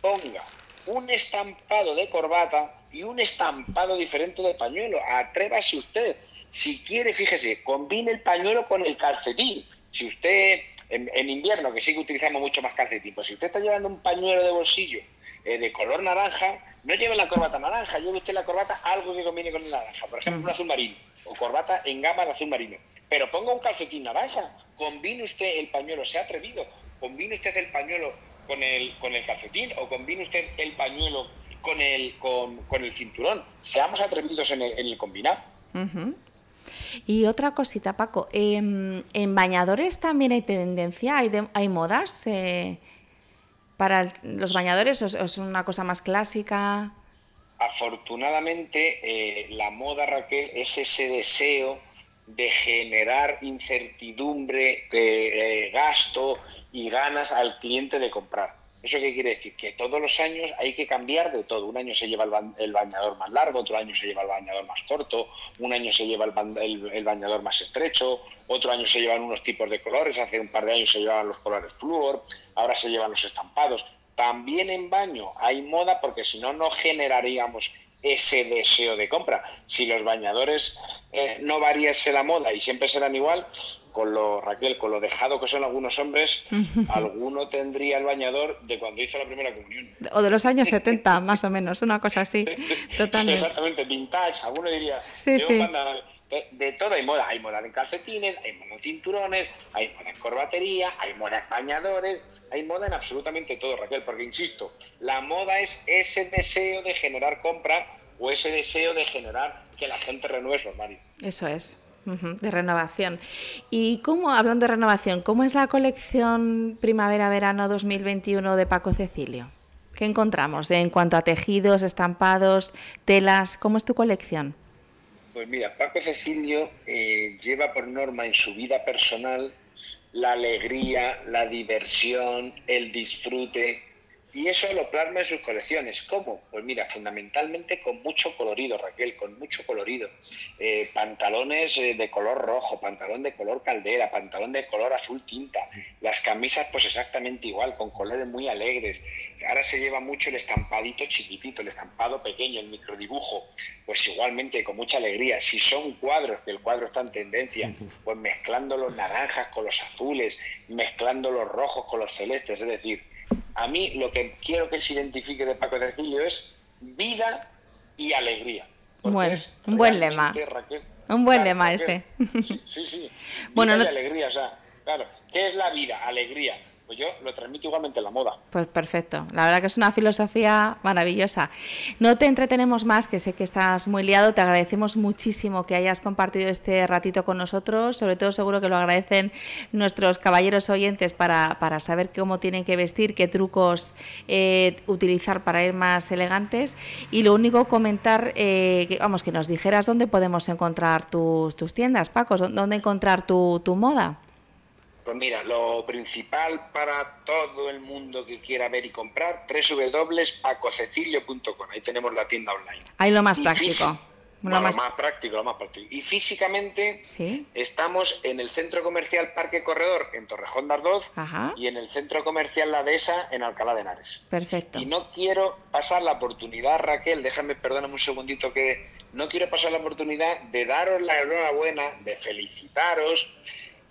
Ponga un estampado de corbata y un estampado diferente de pañuelo. Atrévase usted. Si quiere, fíjese, combine el pañuelo con el calcetín. Si usted, en, en invierno, que sí que utilizamos mucho más calcetín, pues si usted está llevando un pañuelo de bolsillo eh, de color naranja, no lleve la corbata naranja, lleve usted la corbata algo que combine con el naranja, por ejemplo, un azul marino o corbata en gama de azul marino. Pero ponga un calcetín naranja, combine usted el pañuelo, sea atrevido, combine usted el pañuelo con el, con el calcetín o combine usted el pañuelo con el, con, con el cinturón. Seamos atrevidos en el, en el combinar. Y otra cosita, Paco, em, en bañadores también hay tendencia, hay, de- hay modas eh, para el- los bañadores, o es, o es una cosa más clásica. afortunadamente eh, la moda Raquel es ese deseo de generar incertidumbre, de, eh, gasto y ganas al cliente de comprar. ¿Eso qué quiere decir? Que todos los años hay que cambiar de todo. Un año se lleva el, ba- el bañador más largo, otro año se lleva el bañador más corto, un año se lleva el- el bañador más estrecho, otro año se llevan unos tipos de colores, hace un par de años se llevaban los colores flúor, ahora se llevan los estampados. También en baño hay moda porque si no, no generaríamos ese deseo de compra. Si los bañadores eh, no variase la moda y siempre serán igual, con lo, Raquel, con lo dejado que son algunos hombres, alguno tendría el bañador de cuando hizo la primera comunión. O de los años 70, más o menos, una cosa así. Totalmente. Exactamente, vintage, alguno diría. Sí, sí. De, de todo hay moda. Hay moda en calcetines, hay moda en cinturones, hay moda en corbatería, hay moda en bañadores, hay moda en absolutamente todo, Raquel. Porque insisto, la moda es ese deseo de generar compra o ese deseo de generar que la gente renueve su armario. Eso es, de renovación. Y cómo, hablando de renovación, ¿cómo es la colección primavera-verano 2021 de Paco Cecilio? ¿Qué encontramos en cuanto a tejidos, estampados, telas? ¿Cómo es tu colección? Pues mira, Paco Cecilio eh, lleva por norma en su vida personal la alegría, la diversión, el disfrute, y eso lo plasma en sus colecciones. ¿Cómo? Pues mira, fundamentalmente con mucho colorido, Raquel, con mucho colorido. Eh, pantalones eh, de color rojo, pantalón de color caldera, pantalón de color azul tinta. Las camisas, pues exactamente igual, con colores muy alegres. Ahora se lleva mucho el estampadito chiquitito, el estampado pequeño, el microdibujo, pues igualmente con mucha alegría. Si son cuadros, que el cuadro está en tendencia, pues mezclando los naranjas con los azules, mezclando los rojos con los celestes, es decir, a mí lo que quiero que se identifique de Paco Cecilio es vida y alegría. Bueno, es un buen lema. Raquel, Un buen lema ese. Sí, sí. sí. Bueno, Vida y alegría, o sea, claro. ¿Qué es la vida? Alegría. Pues yo lo transmito igualmente en la moda. Pues perfecto, la verdad que es una filosofía maravillosa. No te entretenemos más, que sé que estás muy liado, te agradecemos muchísimo que hayas compartido este ratito con nosotros, sobre todo seguro que lo agradecen nuestros caballeros oyentes para, para saber cómo tienen que vestir, qué trucos eh, utilizar para ir más elegantes y lo único comentar, eh, que, vamos, que nos dijeras dónde podemos encontrar tus, tus tiendas, Paco, dónde encontrar tu, tu moda. Pues mira, lo principal para todo el mundo que quiera ver y comprar, www.pacocecilio.com. Ahí tenemos la tienda online. Ahí lo más Y práctico. más- lo más práctico, lo más práctico. Y físicamente Sí, estamos en el Centro Comercial Parque Corredor en Torrejón de Ardoz ajá, y en el Centro Comercial La Dehesa en Alcalá de Henares. perfecto. Y no quiero pasar la oportunidad, Raquel, déjame, perdóname un segundito que no quiero pasar la oportunidad de daros la enhorabuena, de felicitaros,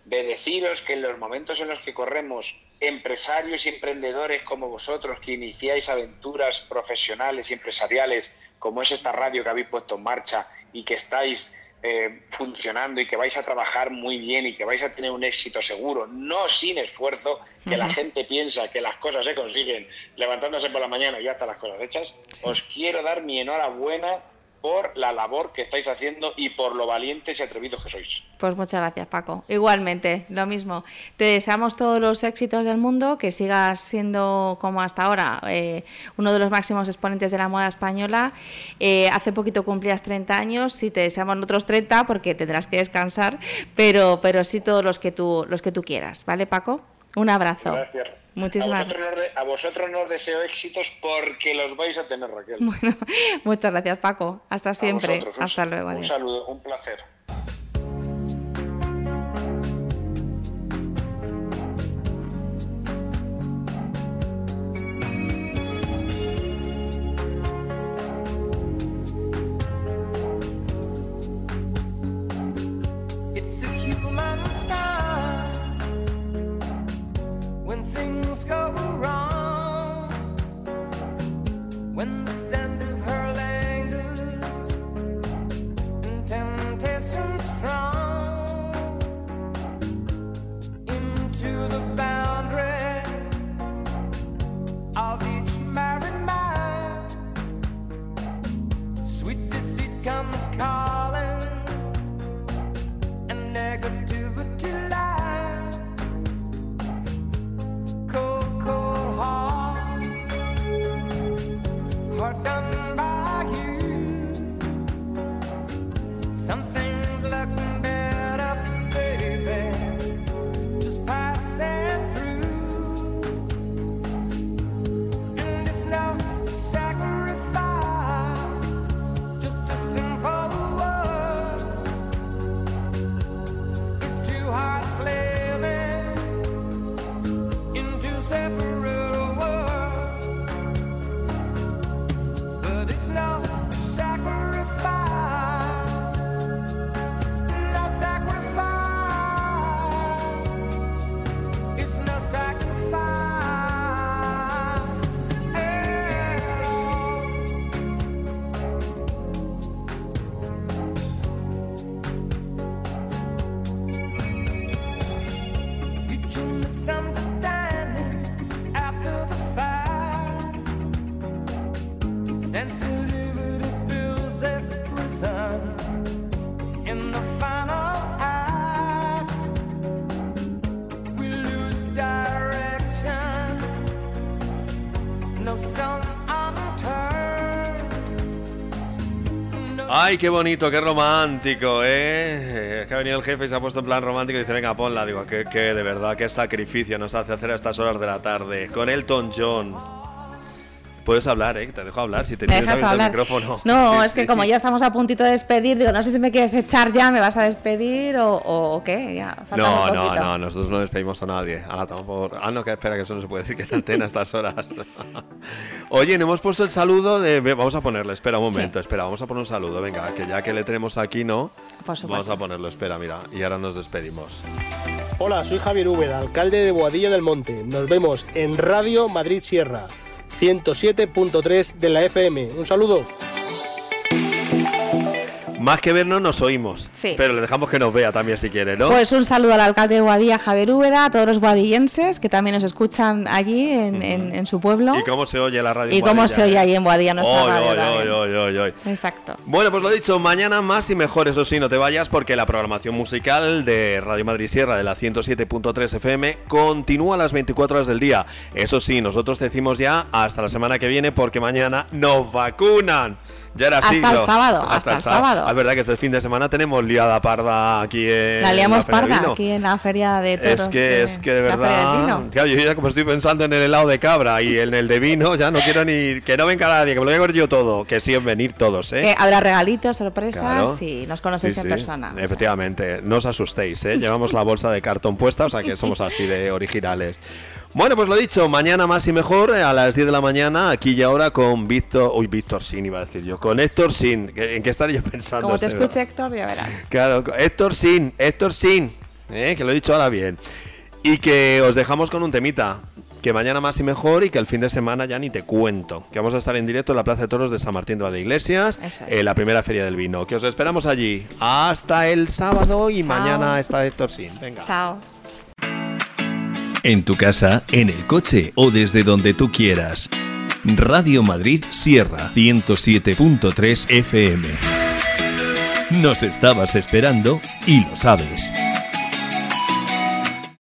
de deciros que en los momentos en los que corremos empresarios y emprendedores como vosotros que iniciáis aventuras profesionales y empresariales como es esta radio que habéis puesto en marcha y que estáis eh, funcionando y que vais a trabajar muy bien y que vais a tener un éxito seguro, no sin esfuerzo, que la gente piensa que las cosas se consiguen levantándose por la mañana y ya están las cosas hechas, os quiero dar mi enhorabuena por la labor que estáis haciendo y por lo valientes y atrevidos que sois. Pues muchas gracias, Paco. Igualmente, lo mismo. Te deseamos todos los éxitos del mundo, que sigas siendo como hasta ahora eh, uno de los máximos exponentes de la moda española. Eh, hace poquito cumplías 30 años, y te deseamos otros 30 porque tendrás que descansar, pero, pero sí todos los que tú, los que tú quieras, ¿vale, Paco? Un abrazo. Gracias. Muchísimas a vosotros, nos a vosotros nos deseo éxitos porque los vais a tener, Raquel. Bueno, muchas gracias, Paco. Hasta siempre. vosotros, un- Hasta luego. Un saludo, un placer. Ay, qué bonito, qué romántico, ¿eh? Es que ha venido el jefe y se ha puesto en plan romántico y dice, venga, ponla. Digo, que, que de verdad, qué sacrificio nos hace hacer a estas horas de la tarde. Con Elton John. Puedes hablar, ¿eh? Te dejo hablar si te ¿Me tienes dejas abierto el hablar? micrófono. No, Sí, es que sí. como ya estamos a puntito de despedir, digo, no sé si me quieres echar ya, me vas a despedir o, o- qué. Ya, No, no, no, nosotros no despedimos a nadie. Ah, tampoco- ah, no, que espera, que eso no se puede decir que en antena a estas horas. Oye, no hemos puesto el saludo de. Vamos a ponerle, espera un Sí. momento, espera, vamos a poner un saludo. Venga, que ya que le tenemos aquí, ¿no? Vamos a ponerlo, espera, mira, y ahora nos despedimos. Hola, soy Javier Úbeda, alcalde de Boadilla del Monte. Nos vemos en Radio Madrid Sierra, 107.3 de la FM. Un saludo. Más que vernos, nos oímos. Sí. Pero le dejamos que nos vea también si quiere, ¿no? Pues un saludo al alcalde de Guadilla, Javier Úbeda, a todos los guadillenses que también nos escuchan allí en, en- en su pueblo. ¿Y cómo se oye la radio? Y en cómo se oye eh? allí en Boadilla nuestra Oy, radio oy, oy. Exacto. Bueno, pues lo dicho, mañana más y mejor, eso sí, no te vayas porque la programación musical de Radio Madrid Sierra de la 107.3 FM continúa a las 24 horas del día. Eso sí, nosotros decimos ya hasta la semana que viene porque mañana nos vacunan. Ya era Hasta siglo. el sábado, hasta el sábado. Ah, Es verdad que este fin de semana tenemos liada parda aquí en La liamos parda Vino. aquí en la feria de toros. Es que, es que de verdad, claro, yo ya como estoy pensando en el helado de cabra y en el de vino, ya no quiero ni que no venga nadie, que me lo voy a ver yo todo, que sí en venir todos, ¿eh? Que habrá regalitos, sorpresas Claro. y nos conocéis Sí, en persona. Efectivamente, no os asustéis, ¿eh? Llevamos la bolsa de cartón puesta, o sea que somos así de originales. Bueno, pues lo dicho, mañana más y mejor, eh, a las 10 de la mañana, aquí y ahora con Víctor, uy, Víctor Sin iba a decir yo, con Héctor Sin, ¿en qué estaría pensando? Como te escuche Héctor, ya verás. Claro, Héctor Sin, Héctor Sin, ¿eh? que lo he dicho ahora bien. Y que os dejamos con un temita. Que mañana más y mejor y que el fin de semana ya ni te cuento. Que vamos a estar en directo en la Plaza de Toros de San Martín de Valdeiglesias, Eso es. en la primera feria del vino. Que os esperamos allí hasta el sábado y Chao. mañana está Héctor Sin. Venga. Chao. En tu casa, en el coche o desde donde tú quieras. Radio Madrid Sierra 107.3 FM. Nos estabas esperando y lo sabes.